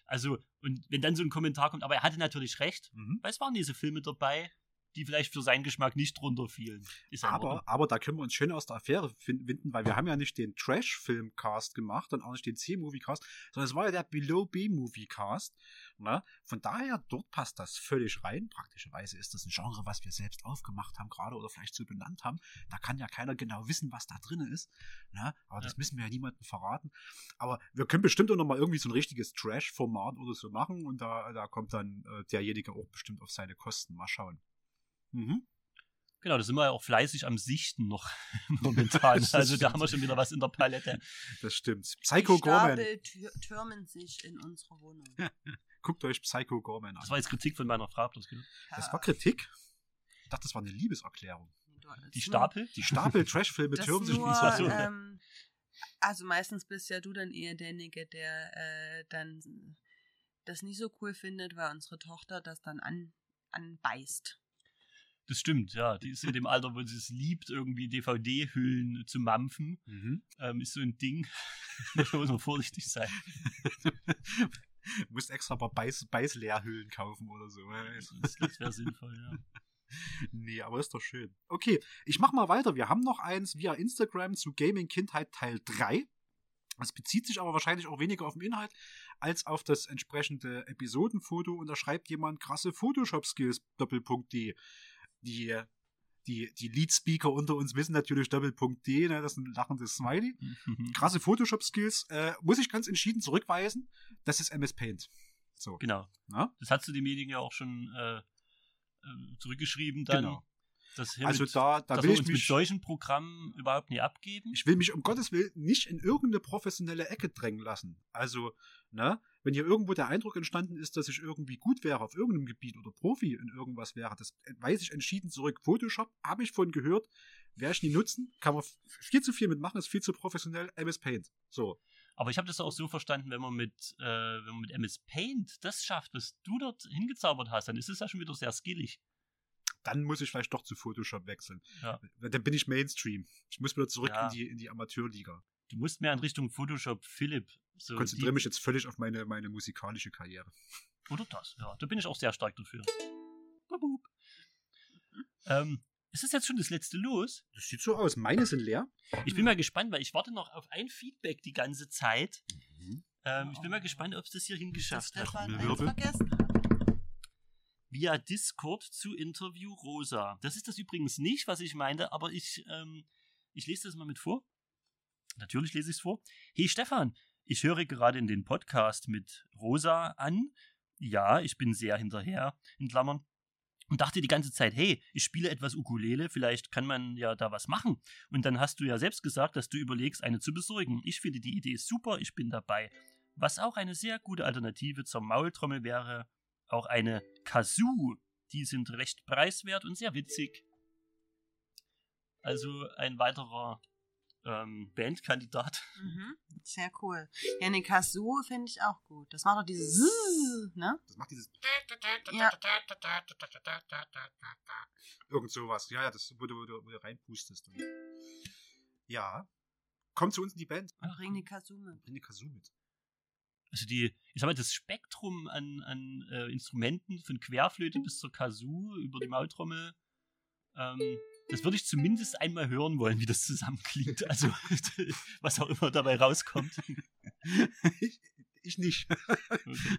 Also, und wenn dann so ein Kommentar kommt, aber er hatte natürlich recht, mhm. weil es waren diese Filme dabei, die vielleicht für seinen Geschmack nicht runterfielen. aber, aber da können wir uns schön aus der Affäre finden, weil wir haben ja nicht den Trash-Film-Cast gemacht und auch nicht den C-Movie-Cast, sondern es war ja der Below-B-Movie-Cast. Ne? Von daher, dort passt das völlig rein. Praktischerweise ist das ein Genre, was wir selbst aufgemacht haben gerade oder vielleicht so benannt haben. Da kann ja keiner genau wissen, was da drin ist. Ne? Aber ja. das müssen wir ja niemandem verraten. Aber wir können bestimmt auch nochmal irgendwie so ein richtiges Trash-Format oder so machen und da, da kommt dann äh, derjenige auch bestimmt auf seine Kosten. Mal schauen. Mhm. Genau, da sind wir ja auch fleißig am Sichten noch momentan. also da haben wir schon wieder was in der Palette. Das stimmt. Psycho Gorman. Die türmen sich in unserer Wohnung. Guckt euch Psycho Gorman an. Das war jetzt Kritik von meiner Frau, das. Das war Kritik? Ich dachte, das war eine Liebeserklärung. Die Stapel? Die Stapel Trashfilme türmen sich in unserer Wohnung. Ähm, also meistens bist ja du dann eher derjenige, der äh, dann das nicht so cool findet, weil unsere Tochter das dann an, anbeißt. Das stimmt, ja. Die ist in dem Alter, wo sie es liebt, irgendwie DVD-Hüllen zu mampfen. Mhm. Ähm, ist so ein Ding. da muss man vorsichtig sein. du musst extra ein paar Beiß, Beißleerhüllen kaufen oder so. Das, das wäre sinnvoll, ja. Nee, aber ist doch schön. Okay, ich mach mal weiter. Wir haben noch eins via Instagram zu Gaming Kindheit Teil 3. Das bezieht sich aber wahrscheinlich auch weniger auf den Inhalt als auf das entsprechende Episodenfoto und da schreibt jemand krasse Photoshop-Skills, Doppelpunkt D die, die, die Lead-Speaker unter uns wissen natürlich Doppelpunkt D, ne, das ist ein lachendes Smiley. Mhm. Krasse Photoshop-Skills, äh, muss ich ganz entschieden zurückweisen, das ist MS Paint. So. Genau. Na? Das hast du demjenigen ja auch schon äh, äh zurückgeschrieben dann. Genau. Also mit, da, da will ich mich mit solchen Programmen überhaupt nie abgeben. Ich will mich um Gottes Willen nicht in irgendeine professionelle Ecke drängen lassen. Also, ne, wenn hier irgendwo der Eindruck entstanden ist, dass ich irgendwie gut wäre auf irgendeinem Gebiet oder Profi in irgendwas wäre, das weise ich entschieden zurück. Photoshop habe ich von gehört, werde ich nie nutzen, kann man viel zu viel mitmachen, ist viel zu professionell. MS Paint. So. Aber ich habe das auch so verstanden, wenn man mit, äh, wenn man mit MS Paint das schafft, was du dort hingezaubert hast, dann ist es ja schon wieder sehr skillig. Dann muss ich vielleicht doch zu Photoshop wechseln. Ja. Dann bin ich Mainstream. Ich muss wieder zurück ja. in, die, in die Amateurliga. Du musst mehr in Richtung Photoshop Philipp so konzentriere mich jetzt völlig auf meine, meine musikalische Karriere. Oder das, ja. Da bin ich auch sehr stark dafür. Babub. Ähm, ist das jetzt schon das letzte Los? Das sieht so aus. Meine sind leer. Ich bin mal gespannt, weil ich warte noch auf ein Feedback die ganze Zeit. Mhm. Ähm, ich bin mal gespannt, ob es das hier hingeschafft hat. vergessen Via Discord zu Interview Rosa. Das ist das übrigens nicht, was ich meinte, aber ich, ähm, ich lese das mal mit vor. Natürlich lese ich es vor. Hey Stefan, ich höre gerade in den Podcast mit Rosa an. Ja, ich bin sehr hinterher, in Klammern. Und dachte die ganze Zeit, hey, ich spiele etwas Ukulele, vielleicht kann man ja da was machen. Und dann hast du ja selbst gesagt, dass du überlegst, eine zu besorgen. Ich finde die Idee super, ich bin dabei. Was auch eine sehr gute Alternative zur Maultrommel wäre, auch eine Kazoo. Die sind recht preiswert und sehr witzig. Also ein weiterer ähm, Bandkandidat. Mhm, sehr cool. Ja, ne, Kazoo finde ich auch gut. Das macht doch dieses Zzz, ne? Das macht dieses ja. Irgend sowas. Ja, ja, das, wo du, wo du, wo du reinpustest. Und ja. Kommt zu uns in die Band. Bring die Kazoo mit. Bring die Kazoo mit. Also die, ich sag mal, das Spektrum an, an äh, Instrumenten von Querflöte bis zur Kazoo über die Maultrommel ähm, das würde ich zumindest einmal hören wollen, wie das zusammenklingt. Also, was auch immer dabei rauskommt. Ich, ich nicht. Okay.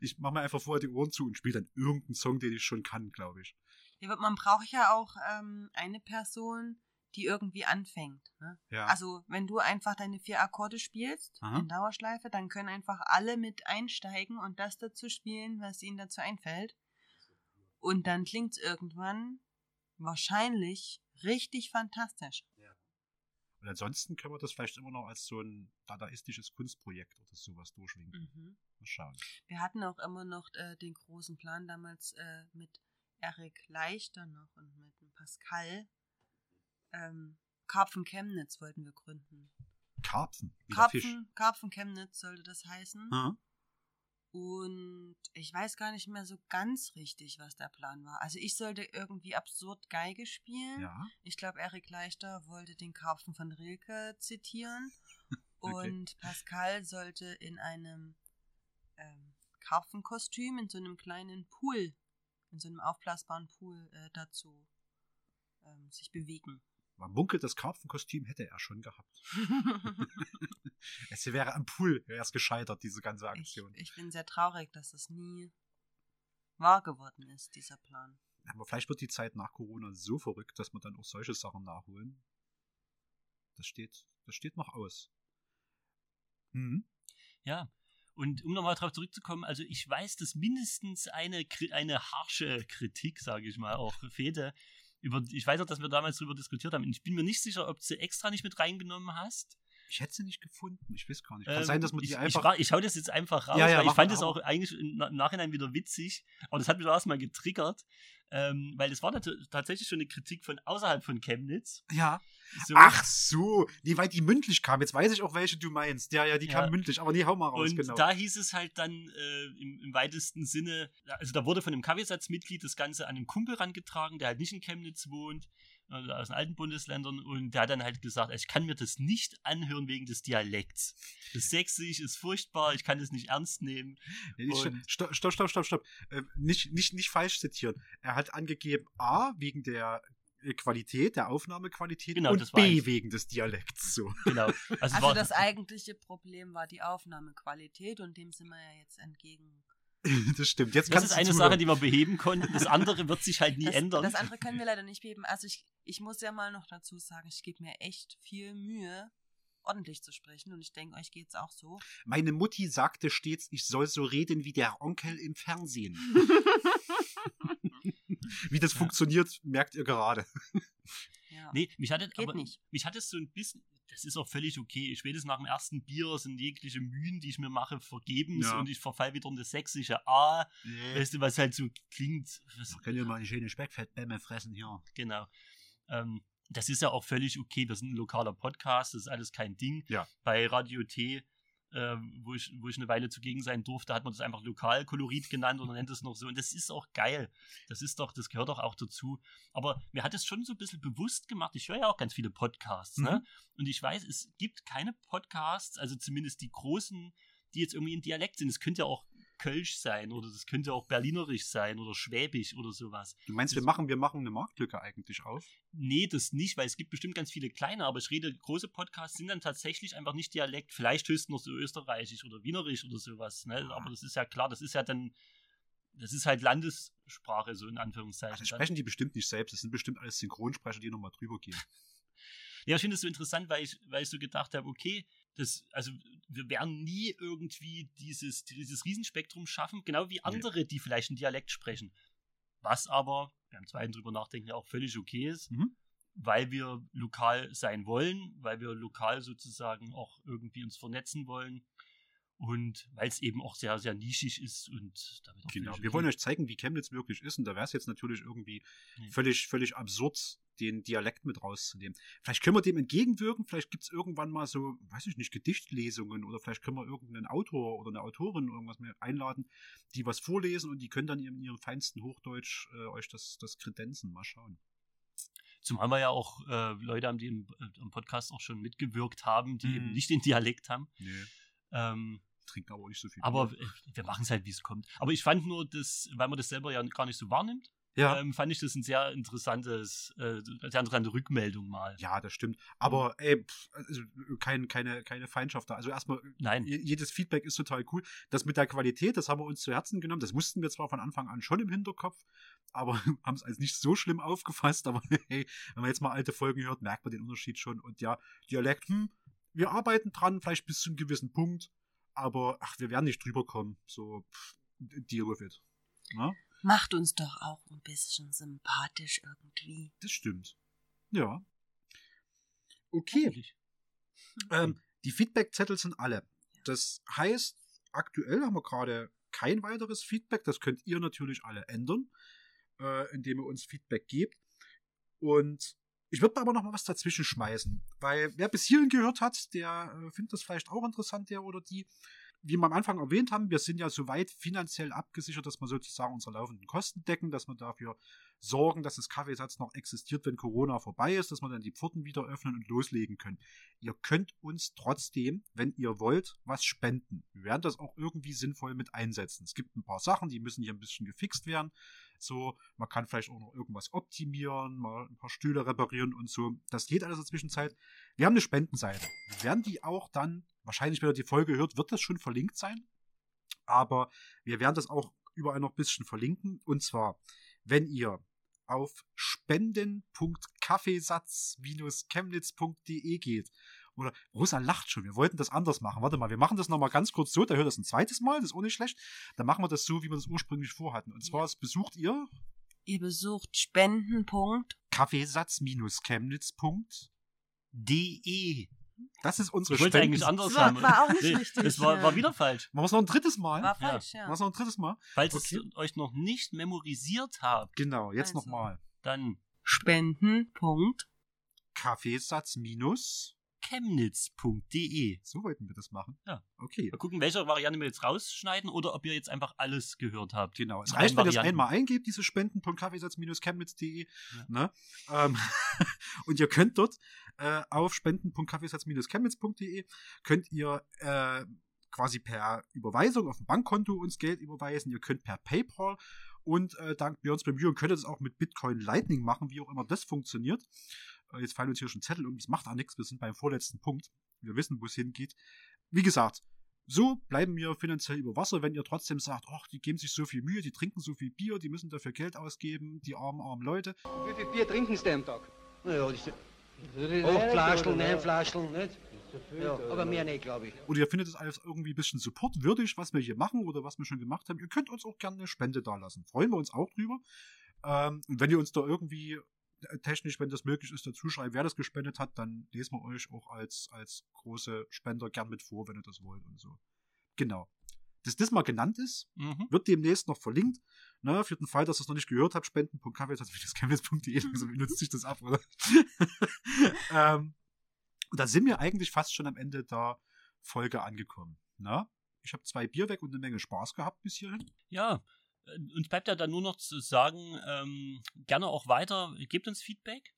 Ich mache mir einfach vorher die Ohren zu und spiele dann irgendeinen Song, den ich schon kann, glaube ich. Ja, aber man braucht ja auch ähm, eine Person, die irgendwie anfängt. Ne? Ja. Also, wenn du einfach deine vier Akkorde spielst Aha. in Dauerschleife, dann können einfach alle mit einsteigen und das dazu spielen, was ihnen dazu einfällt. Und dann klingt's irgendwann wahrscheinlich richtig fantastisch. und ansonsten können wir das vielleicht immer noch als so ein dadaistisches Kunstprojekt oder sowas durchwinken. Mhm. Mal schauen. Wir hatten auch immer noch äh, den großen Plan damals äh, mit Erik Leichter noch und mit Pascal. Ähm, Karpfen Chemnitz wollten wir gründen. Karpfen, wie Fisch. Karpfen, Karpfen Chemnitz sollte das heißen. Aha. Und ich weiß gar nicht mehr so ganz richtig, was der Plan war. Also ich sollte irgendwie absurd Geige spielen. Ja. Ich glaube, Erik Leichter wollte den Karpfen von Rilke zitieren. Okay. Und Pascal sollte in einem ähm, Karpfenkostüm in so einem kleinen Pool, in so einem aufblasbaren Pool äh, dazu ähm, sich bewegen. Man munkelt, das Karpfenkostüm hätte er schon gehabt. es wäre am Pool erst gescheitert, diese ganze ich, Aktion. ich bin sehr traurig, dass das nie wahr geworden ist, dieser Plan. Aber vielleicht wird die Zeit nach Corona so verrückt, dass wir dann auch solche Sachen nachholen. Das steht, das steht noch aus. Mhm. Ja. Und um nochmal darauf zurückzukommen, also ich weiß, dass mindestens eine, eine harsche Kritik, sage ich mal, auch Fede, über, ich weiß auch, dass wir damals darüber diskutiert haben. Ich bin mir nicht sicher, ob du sie extra nicht mit reingenommen hast. Ich hätte sie nicht gefunden. Ich weiß gar nicht. Kann Ähm, sein, dass man die ich, einfach. Ich, ich hau das jetzt einfach raus, Ja, ja, weil ich fand es auch eigentlich im Na- im Nachhinein wieder witzig. Aber das hat mich erstmal getriggert. Ähm, weil es war tatsächlich schon eine Kritik von außerhalb von Chemnitz. ja. So. Ach so. Nee, weil die mündlich kam. Jetzt weiß ich auch, welche du meinst. Ja, ja, die Ja. kam mündlich. Aber nee, hau mal raus, Und genau. da hieß es halt dann äh, im, im weitesten Sinne, also da wurde von einem Kaffeesatzmitglied das Ganze an einen Kumpel rangetragen, der halt nicht in Chemnitz wohnt, aus den alten Bundesländern, und der hat dann halt gesagt, ich kann mir das nicht anhören wegen des Dialekts. Das Sächsisch ist furchtbar, ich kann das nicht ernst nehmen. Stopp, stopp, stopp, stopp. stopp. Äh, nicht, nicht, nicht falsch zitieren. Er hat angegeben A, wegen der äh, Qualität, der Aufnahmequalität Genau, und B, eigentlich- wegen des Dialekts. So. Genau. Also, Also das eigentliche Problem war die Aufnahmequalität und dem sind wir ja jetzt entgegen. das stimmt. Jetzt das ist eine. Sache, die wir beheben konnten. Das andere wird sich halt nie Das, ändern. das andere können wir leider nicht beheben. Also ich, ich muss ja mal noch dazu sagen, ich gebe mir echt viel Mühe, ordentlich zu sprechen und ich denke, euch geht's auch so. Meine Mutti sagte stets, ich soll so reden wie der Onkel im Fernsehen. Wie das Ja. funktioniert, merkt ihr gerade. Ja. Nee, mich hat, es- aber, nicht. mich hat es so ein bisschen, das ist auch völlig okay. Spätestens nach dem ersten Bier sind jegliche Mühen, die ich mir mache, vergebens Ja. und ich verfall wieder in das sächsische A. Weißt du, was halt so klingt. Was, Können wir mal eine schöne Speckfettbämme fressen hier. genau. Ähm, das ist ja auch völlig okay. Wir sind ein lokaler Podcast, das ist alles kein Ding. Ja. Bei Radio T, äh, wo, ich, wo ich eine Weile zugegen sein durfte, hat man das einfach Lokalkolorit genannt oder nennt es noch so. Und das ist auch geil. Das ist doch, das gehört doch auch dazu. Aber mir hat es schon so ein bisschen bewusst gemacht. Ich höre ja auch ganz viele Podcasts, ne? Mhm. Und ich weiß, es gibt keine Podcasts, also zumindest die großen, die jetzt irgendwie in Dialekt sind. Es könnte ja auch Kölsch sein oder das könnte auch Berlinerisch sein oder Schwäbisch oder sowas. Du meinst, wir Das- machen, wir machen eine Marktlücke eigentlich auf? Nee, das nicht, weil es gibt bestimmt ganz viele kleine, aber ich rede, große Podcasts sind dann tatsächlich einfach nicht Dialekt, vielleicht höchstens noch so österreichisch oder wienerisch oder sowas, ne? Ah. Aber das ist ja klar, das ist ja dann, das ist halt Landessprache, so in Anführungszeichen. Also sprechen die bestimmt nicht selbst. Das sind bestimmt alles Synchronsprecher, die nochmal drüber gehen. Ja, ich finde es so interessant, weil ich, weil ich so gedacht habe, okay, das, also wir werden nie irgendwie dieses, dieses Riesenspektrum schaffen, genau wie andere, die vielleicht einen Dialekt sprechen. Was aber beim zweiten drüber nachdenken ja auch völlig okay ist, Mhm. weil wir lokal sein wollen, weil wir lokal sozusagen auch irgendwie uns vernetzen wollen und weil es eben auch sehr, sehr nischig ist und damit auch Genau. Wir wollen euch zeigen, wie Chemnitz wirklich ist. Und da wäre es jetzt natürlich irgendwie Nee. völlig, völlig absurd, den Dialekt mit rauszunehmen. Vielleicht können wir dem entgegenwirken. Vielleicht gibt es irgendwann mal so, weiß ich nicht, Gedichtlesungen oder vielleicht können wir irgendeinen Autor oder eine Autorin irgendwas mehr einladen, die was vorlesen und die können dann in ihrem feinsten Hochdeutsch äh, euch das, das kredenzen. Mal schauen. Zumal wir ja auch äh, Leute haben, die im, äh, im Podcast auch schon mitgewirkt haben, die Mhm. eben nicht den Dialekt haben. Nee, Ähm, trinken aber nicht so viel. aber Bier. wir machen es halt, wie es kommt. Aber ich fand nur, dass, weil man das selber ja gar nicht so wahrnimmt, Ja. ähm, fand ich das ein sehr interessantes, äh, sehr interessante Rückmeldung mal. Ja, das stimmt. Aber ey, pff, also, kein, keine, keine Feindschaft da. Also erstmal, Nein. je- jedes Feedback ist total cool. Das mit der Qualität, das haben wir uns zu Herzen genommen. Das wussten wir zwar von Anfang an schon im Hinterkopf, aber haben es als nicht so schlimm aufgefasst. Aber hey, wenn man jetzt mal alte Folgen hört, merkt man den Unterschied schon. Und ja, Dialekt, hm, wir arbeiten dran, vielleicht bis zu einem gewissen Punkt. Aber ach, wir werden nicht drüber kommen. So, pff, deal with it. Na? Macht uns doch auch ein bisschen sympathisch irgendwie. Das stimmt. Ja. Okay. Ähm, die Feedbackzettel sind alle. Das heißt, aktuell haben wir gerade kein weiteres Feedback. Das könnt ihr natürlich alle ändern, äh, indem ihr uns Feedback gebt. Und ich würde aber noch mal was dazwischen schmeißen, weil wer bis hierhin gehört hat, der äh, findet das vielleicht auch interessant, der oder die. Wie wir am Anfang erwähnt haben, wir sind ja soweit finanziell abgesichert, dass wir sozusagen unsere laufenden Kosten decken, dass wir dafür sorgen, dass das Kaffeesatz noch existiert, wenn Corona vorbei ist, dass wir dann die Pforten wieder öffnen und loslegen können. Ihr könnt uns trotzdem, wenn ihr wollt, was spenden. Wir werden das auch irgendwie sinnvoll mit einsetzen. Es gibt ein paar Sachen, die müssen hier ein bisschen gefixt werden. So, man kann vielleicht auch noch irgendwas optimieren, mal ein paar Stühle reparieren und so. Das geht alles in der Zwischenzeit. Wir haben eine Spendenseite. Wir werden die auch dann, wahrscheinlich, wenn ihr die Folge hört, wird das schon verlinkt sein. Aber wir werden das auch überall noch ein bisschen verlinken. Und zwar, wenn ihr auf spenden.kaffeesatz-chemnitz.de geht. Oder Rosa lacht schon, wir wollten das anders machen. Warte mal, wir machen das nochmal ganz kurz so, da hört das ein zweites Mal, das ist auch nicht schlecht. Dann machen wir das so, wie wir das ursprünglich vorhatten. Und zwar besucht ihr Ihr besucht Spenden.de. kaffeesatz-chemnitz.de. DE. Das ist unsere Ich wollte Spenden- eigentlich anders Das war- haben. war auch nicht richtig, Es war, ja. war wieder falsch. Machen wir es noch ein drittes Mal? War Ja. falsch, ja. Machen wir es noch ein drittes Mal? Falls Okay. es euch noch nicht memorisiert habt, Genau, jetzt Also. nochmal. dann Spenden.de. Kaffeesatz- chemnitz.de. So wollten wir das machen. Ja. Okay. Mal gucken, welche Variante wir jetzt rausschneiden oder ob ihr jetzt einfach alles gehört habt. Genau. Es reicht, allen wenn ihr es Varianten. einmal eingebt, diese spenden.kaffeesatz-chemnitz.de. Ja. Ne? Ähm, und ihr könnt dort äh, auf spenden.kaffeesatz-chemnitz.de könnt ihr äh, quasi per Überweisung auf ein Bankkonto uns Geld überweisen. Ihr könnt per PayPal und äh, dank Björns Bemühungen könnt ihr das auch mit Bitcoin Lightning machen, wie auch immer das funktioniert. Äh, jetzt fallen uns hier schon Zettel um, das macht auch nichts. Wir sind beim vorletzten Punkt. Wir wissen, wo es hingeht. Wie gesagt, so bleiben wir finanziell über Wasser, wenn ihr trotzdem sagt, ach, die geben sich so viel Mühe, die trinken so viel Bier, die müssen dafür Geld ausgeben, die armen, armen Leute. Wie viel Bier trinken Sie denn am Tag? Naja, das ist. Acht Flaschen, neun Flaschen, nicht? Ja, aber mehr nicht, glaube ich. Oder ihr findet es alles irgendwie ein bisschen supportwürdig, was wir hier machen oder was wir schon gemacht haben. Ihr könnt uns auch gerne eine Spende dalassen. Freuen wir uns auch drüber. Ähm, und wenn ihr uns da irgendwie technisch, wenn das möglich ist, dazu schreibt, wer das gespendet hat, dann lesen wir euch auch als, als große Spender gern mit vor, wenn ihr das wollt und so. Genau. Dass das mal genannt ist, Mhm. wird demnächst noch verlinkt. Ne, für den Fall, dass ihr es noch nicht gehört habt, spenden.kaffeesatz.de, also wie nutzt sich das ab, oder? ähm, und da sind wir eigentlich fast schon am Ende der Folge angekommen. Ne? Ich habe zwei Bier weg und eine Menge Spaß gehabt bis hierhin. Ja, uns bleibt ja dann nur noch zu sagen, ähm, gerne auch weiter, gebt uns Feedback.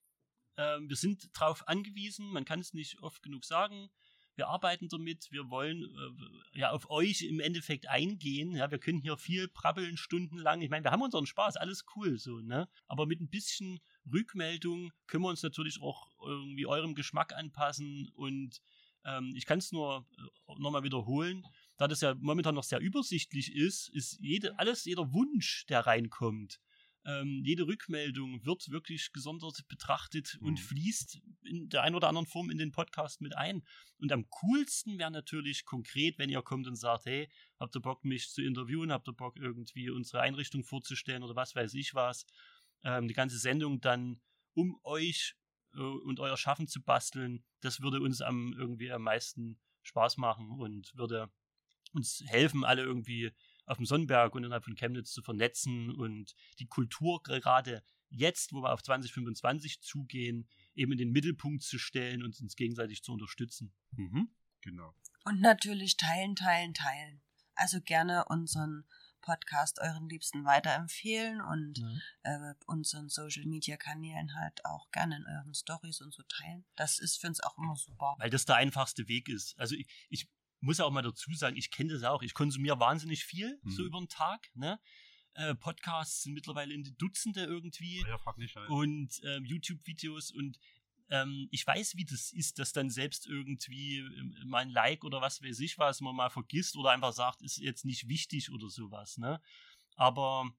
Ähm, wir sind darauf angewiesen, man kann es nicht oft genug sagen. Wir arbeiten damit, wir wollen äh, ja auf euch im Endeffekt eingehen. Ja, wir können hier viel prabbeln stundenlang. Ich meine, wir haben unseren Spaß, alles cool so, ne? Aber mit ein bisschen Rückmeldung können wir uns natürlich auch irgendwie eurem Geschmack anpassen und ähm, ich kann es nur äh, nochmal wiederholen da das ja momentan noch sehr übersichtlich ist, ist jede, alles, jeder Wunsch, der reinkommt, ähm, jede Rückmeldung wird wirklich gesondert betrachtet und Mhm. fließt in der einen oder anderen Form in den Podcast mit ein. Und am coolsten wäre natürlich konkret, wenn ihr kommt und sagt, hey, habt ihr Bock, mich zu interviewen, habt ihr Bock, irgendwie unsere Einrichtung vorzustellen oder was weiß ich was. Ähm, die ganze Sendung dann um euch äh, und euer Schaffen zu basteln, das würde uns am irgendwie am meisten Spaß machen und würde uns helfen, alle irgendwie auf dem Sonnenberg und innerhalb von Chemnitz zu vernetzen und die Kultur gerade jetzt, wo wir auf 2025 zugehen, eben in den Mittelpunkt zu stellen und uns gegenseitig zu unterstützen. Mhm. Genau. Und natürlich teilen, teilen, teilen. Also gerne unseren Podcast euren Liebsten weiterempfehlen und äh, unseren Social Media Kanälen halt auch gerne in euren Stories und so teilen. Das ist für uns auch immer super. Weil das der einfachste Weg ist. Also ich, ich muss auch mal dazu sagen, ich kenne das auch. Ich konsumiere wahnsinnig viel, so Mhm. über den Tag. Ne? Äh, Podcasts sind mittlerweile in die Dutzende irgendwie. Ja, frag nicht. Halt. Und ähm, YouTube-Videos und ähm, ich weiß, wie das ist, dass dann selbst irgendwie ähm, mein Like oder was weiß ich was man mal vergisst oder einfach sagt, ist jetzt nicht wichtig oder sowas, ne? Aber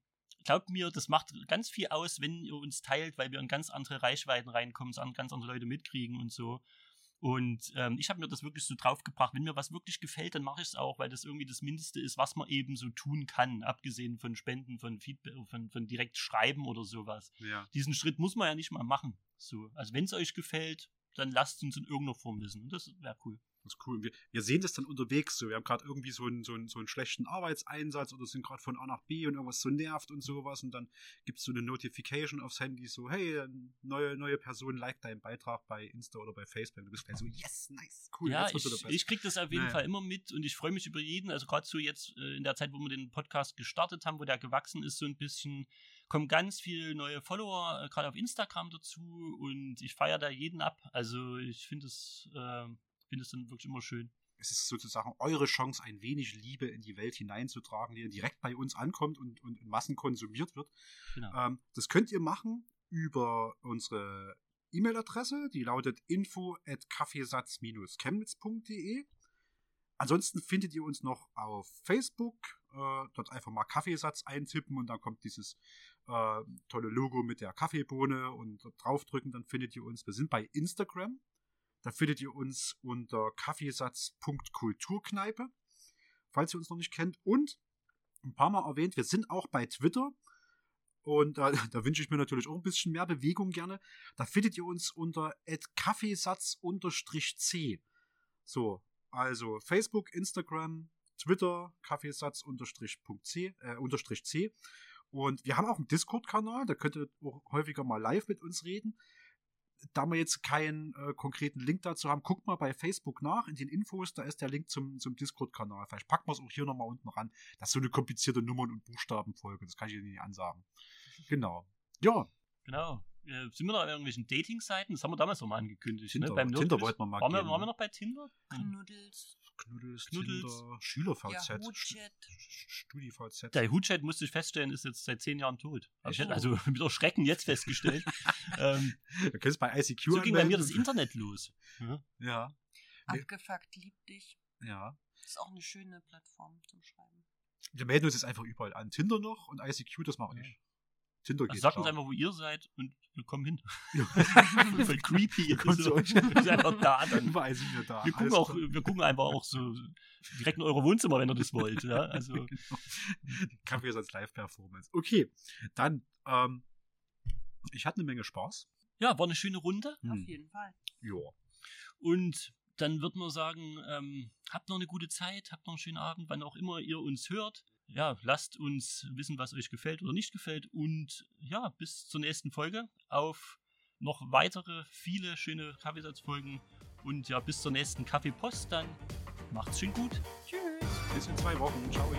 glaubt mir, das macht ganz viel aus, wenn ihr uns teilt, weil wir in ganz andere Reichweiten reinkommen, ganz andere Leute mitkriegen und so. Und ähm, ich habe mir das wirklich so draufgebracht. Wenn mir was wirklich gefällt, dann mache ich es auch, weil das irgendwie das Mindeste ist, was man eben so tun kann, abgesehen von Spenden, von Feedback, von, von direkt Schreiben oder sowas. Ja. Diesen Schritt muss man ja nicht mal machen. So, also wenn es euch gefällt, dann lasst uns in irgendeiner Form wissen. Und das wäre cool. Das ist cool. Wir, wir sehen das dann unterwegs so. Wir haben gerade irgendwie so einen, so, einen, so einen schlechten Arbeitseinsatz oder sind gerade von A nach B und irgendwas so nervt und sowas. Und dann gibt es so eine Notification aufs Handy, so, hey, neue, neue Person liked deinen Beitrag bei Insta oder bei Facebook. Du bist gleich so, yes, nice, cool. Ja, ich, ich krieg das auf jeden Naja. Fall immer mit und ich freue mich über jeden. Also gerade so jetzt äh, in der Zeit, wo wir den Podcast gestartet haben, wo der gewachsen ist, so ein bisschen, kommen ganz viele neue Follower, äh, gerade auf Instagram dazu und ich feiere da jeden ab. Also ich finde es, äh, finde es dann wirklich immer schön. es ist sozusagen eure Chance, ein wenig Liebe in die Welt hineinzutragen, die dann direkt bei uns ankommt und, und in Massen konsumiert wird. Genau. Ähm, das könnt ihr machen über unsere E-Mail-Adresse, die lautet info at kaffeesatz-chemnitz.de. Ansonsten findet ihr uns noch auf Facebook. Äh, dort einfach mal Kaffeesatz eintippen und dann kommt dieses äh, tolle Logo mit der Kaffeebohne und draufdrücken, dann findet ihr uns. Wir sind bei Instagram. Da findet ihr uns unter kaffeesatz.kulturkneipe, falls ihr uns noch nicht kennt. Und ein paar Mal erwähnt, wir sind auch bei Twitter. Und da, da wünsche ich mir natürlich auch ein bisschen mehr Bewegung gerne. Da findet ihr uns unter kaffeesatz-c. So, also Facebook, Instagram, Twitter, kaffeesatz-c. Äh. Und wir haben auch einen Discord-Kanal, da könnt ihr auch häufiger mal live mit uns reden. Da wir jetzt keinen äh, konkreten Link dazu haben, guckt mal bei Facebook nach in den Infos, da ist der Link zum, zum Discord-Kanal. Vielleicht packen wir es auch hier nochmal unten ran. Das ist so eine komplizierte Nummern- und Buchstabenfolge, das kann ich Ihnen nicht ansagen. Genau. Ja, Genau. Äh, sind wir da auf irgendwelchen Dating-Seiten? Das haben wir damals noch mal angekündigt. Tinder, ne? Beim Tinder wollten wir mal waren wir, waren wir noch bei Tinder? Knuddels, Knuddels, Knuddels. Tinder, SchülerVZ, Yahoo-Chat. StudiVZ. Der Hutchat musste ich feststellen, ist jetzt seit zehn Jahren tot. Ach Ich also mit Erschrecken jetzt festgestellt. ähm, Du kannst bei ICQ so ging bei mir das Internet los. Ja. Ja. Abgefuckt, lieb dich. ja. ist auch eine schöne Plattform zum Schreiben. Wir melden uns jetzt einfach überall an. Tinder noch und ICQ, das mache ich. Tinder Also geht sagt uns einfach, wo ihr seid und wir kommen hin. Ja. Voll creepy. Wir kommen so. zu euch. Wir sind einfach da dann. Überall sind wir da. Wir gucken, Alles auch, klar. wir gucken einfach auch so direkt in eure Wohnzimmer, wenn ihr das wollt. Ja? Also, genau. Kaffeesatz Live-Performance. Okay, dann, ähm, ich hatte eine Menge Spaß. ja, war eine schöne Runde. Hm. Auf jeden Fall. Ja. Und dann wird man sagen, ähm, habt noch eine gute Zeit, habt noch einen schönen Abend, wann auch immer ihr uns hört. Ja, lasst uns wissen, was euch gefällt oder nicht gefällt. Und ja, bis zur nächsten Folge auf noch weitere, viele schöne Kaffeesatzfolgen. Und ja, bis zur nächsten Kaffeepost dann. Macht's schön gut. Tschüss. Bis in zwei Wochen. Ciao.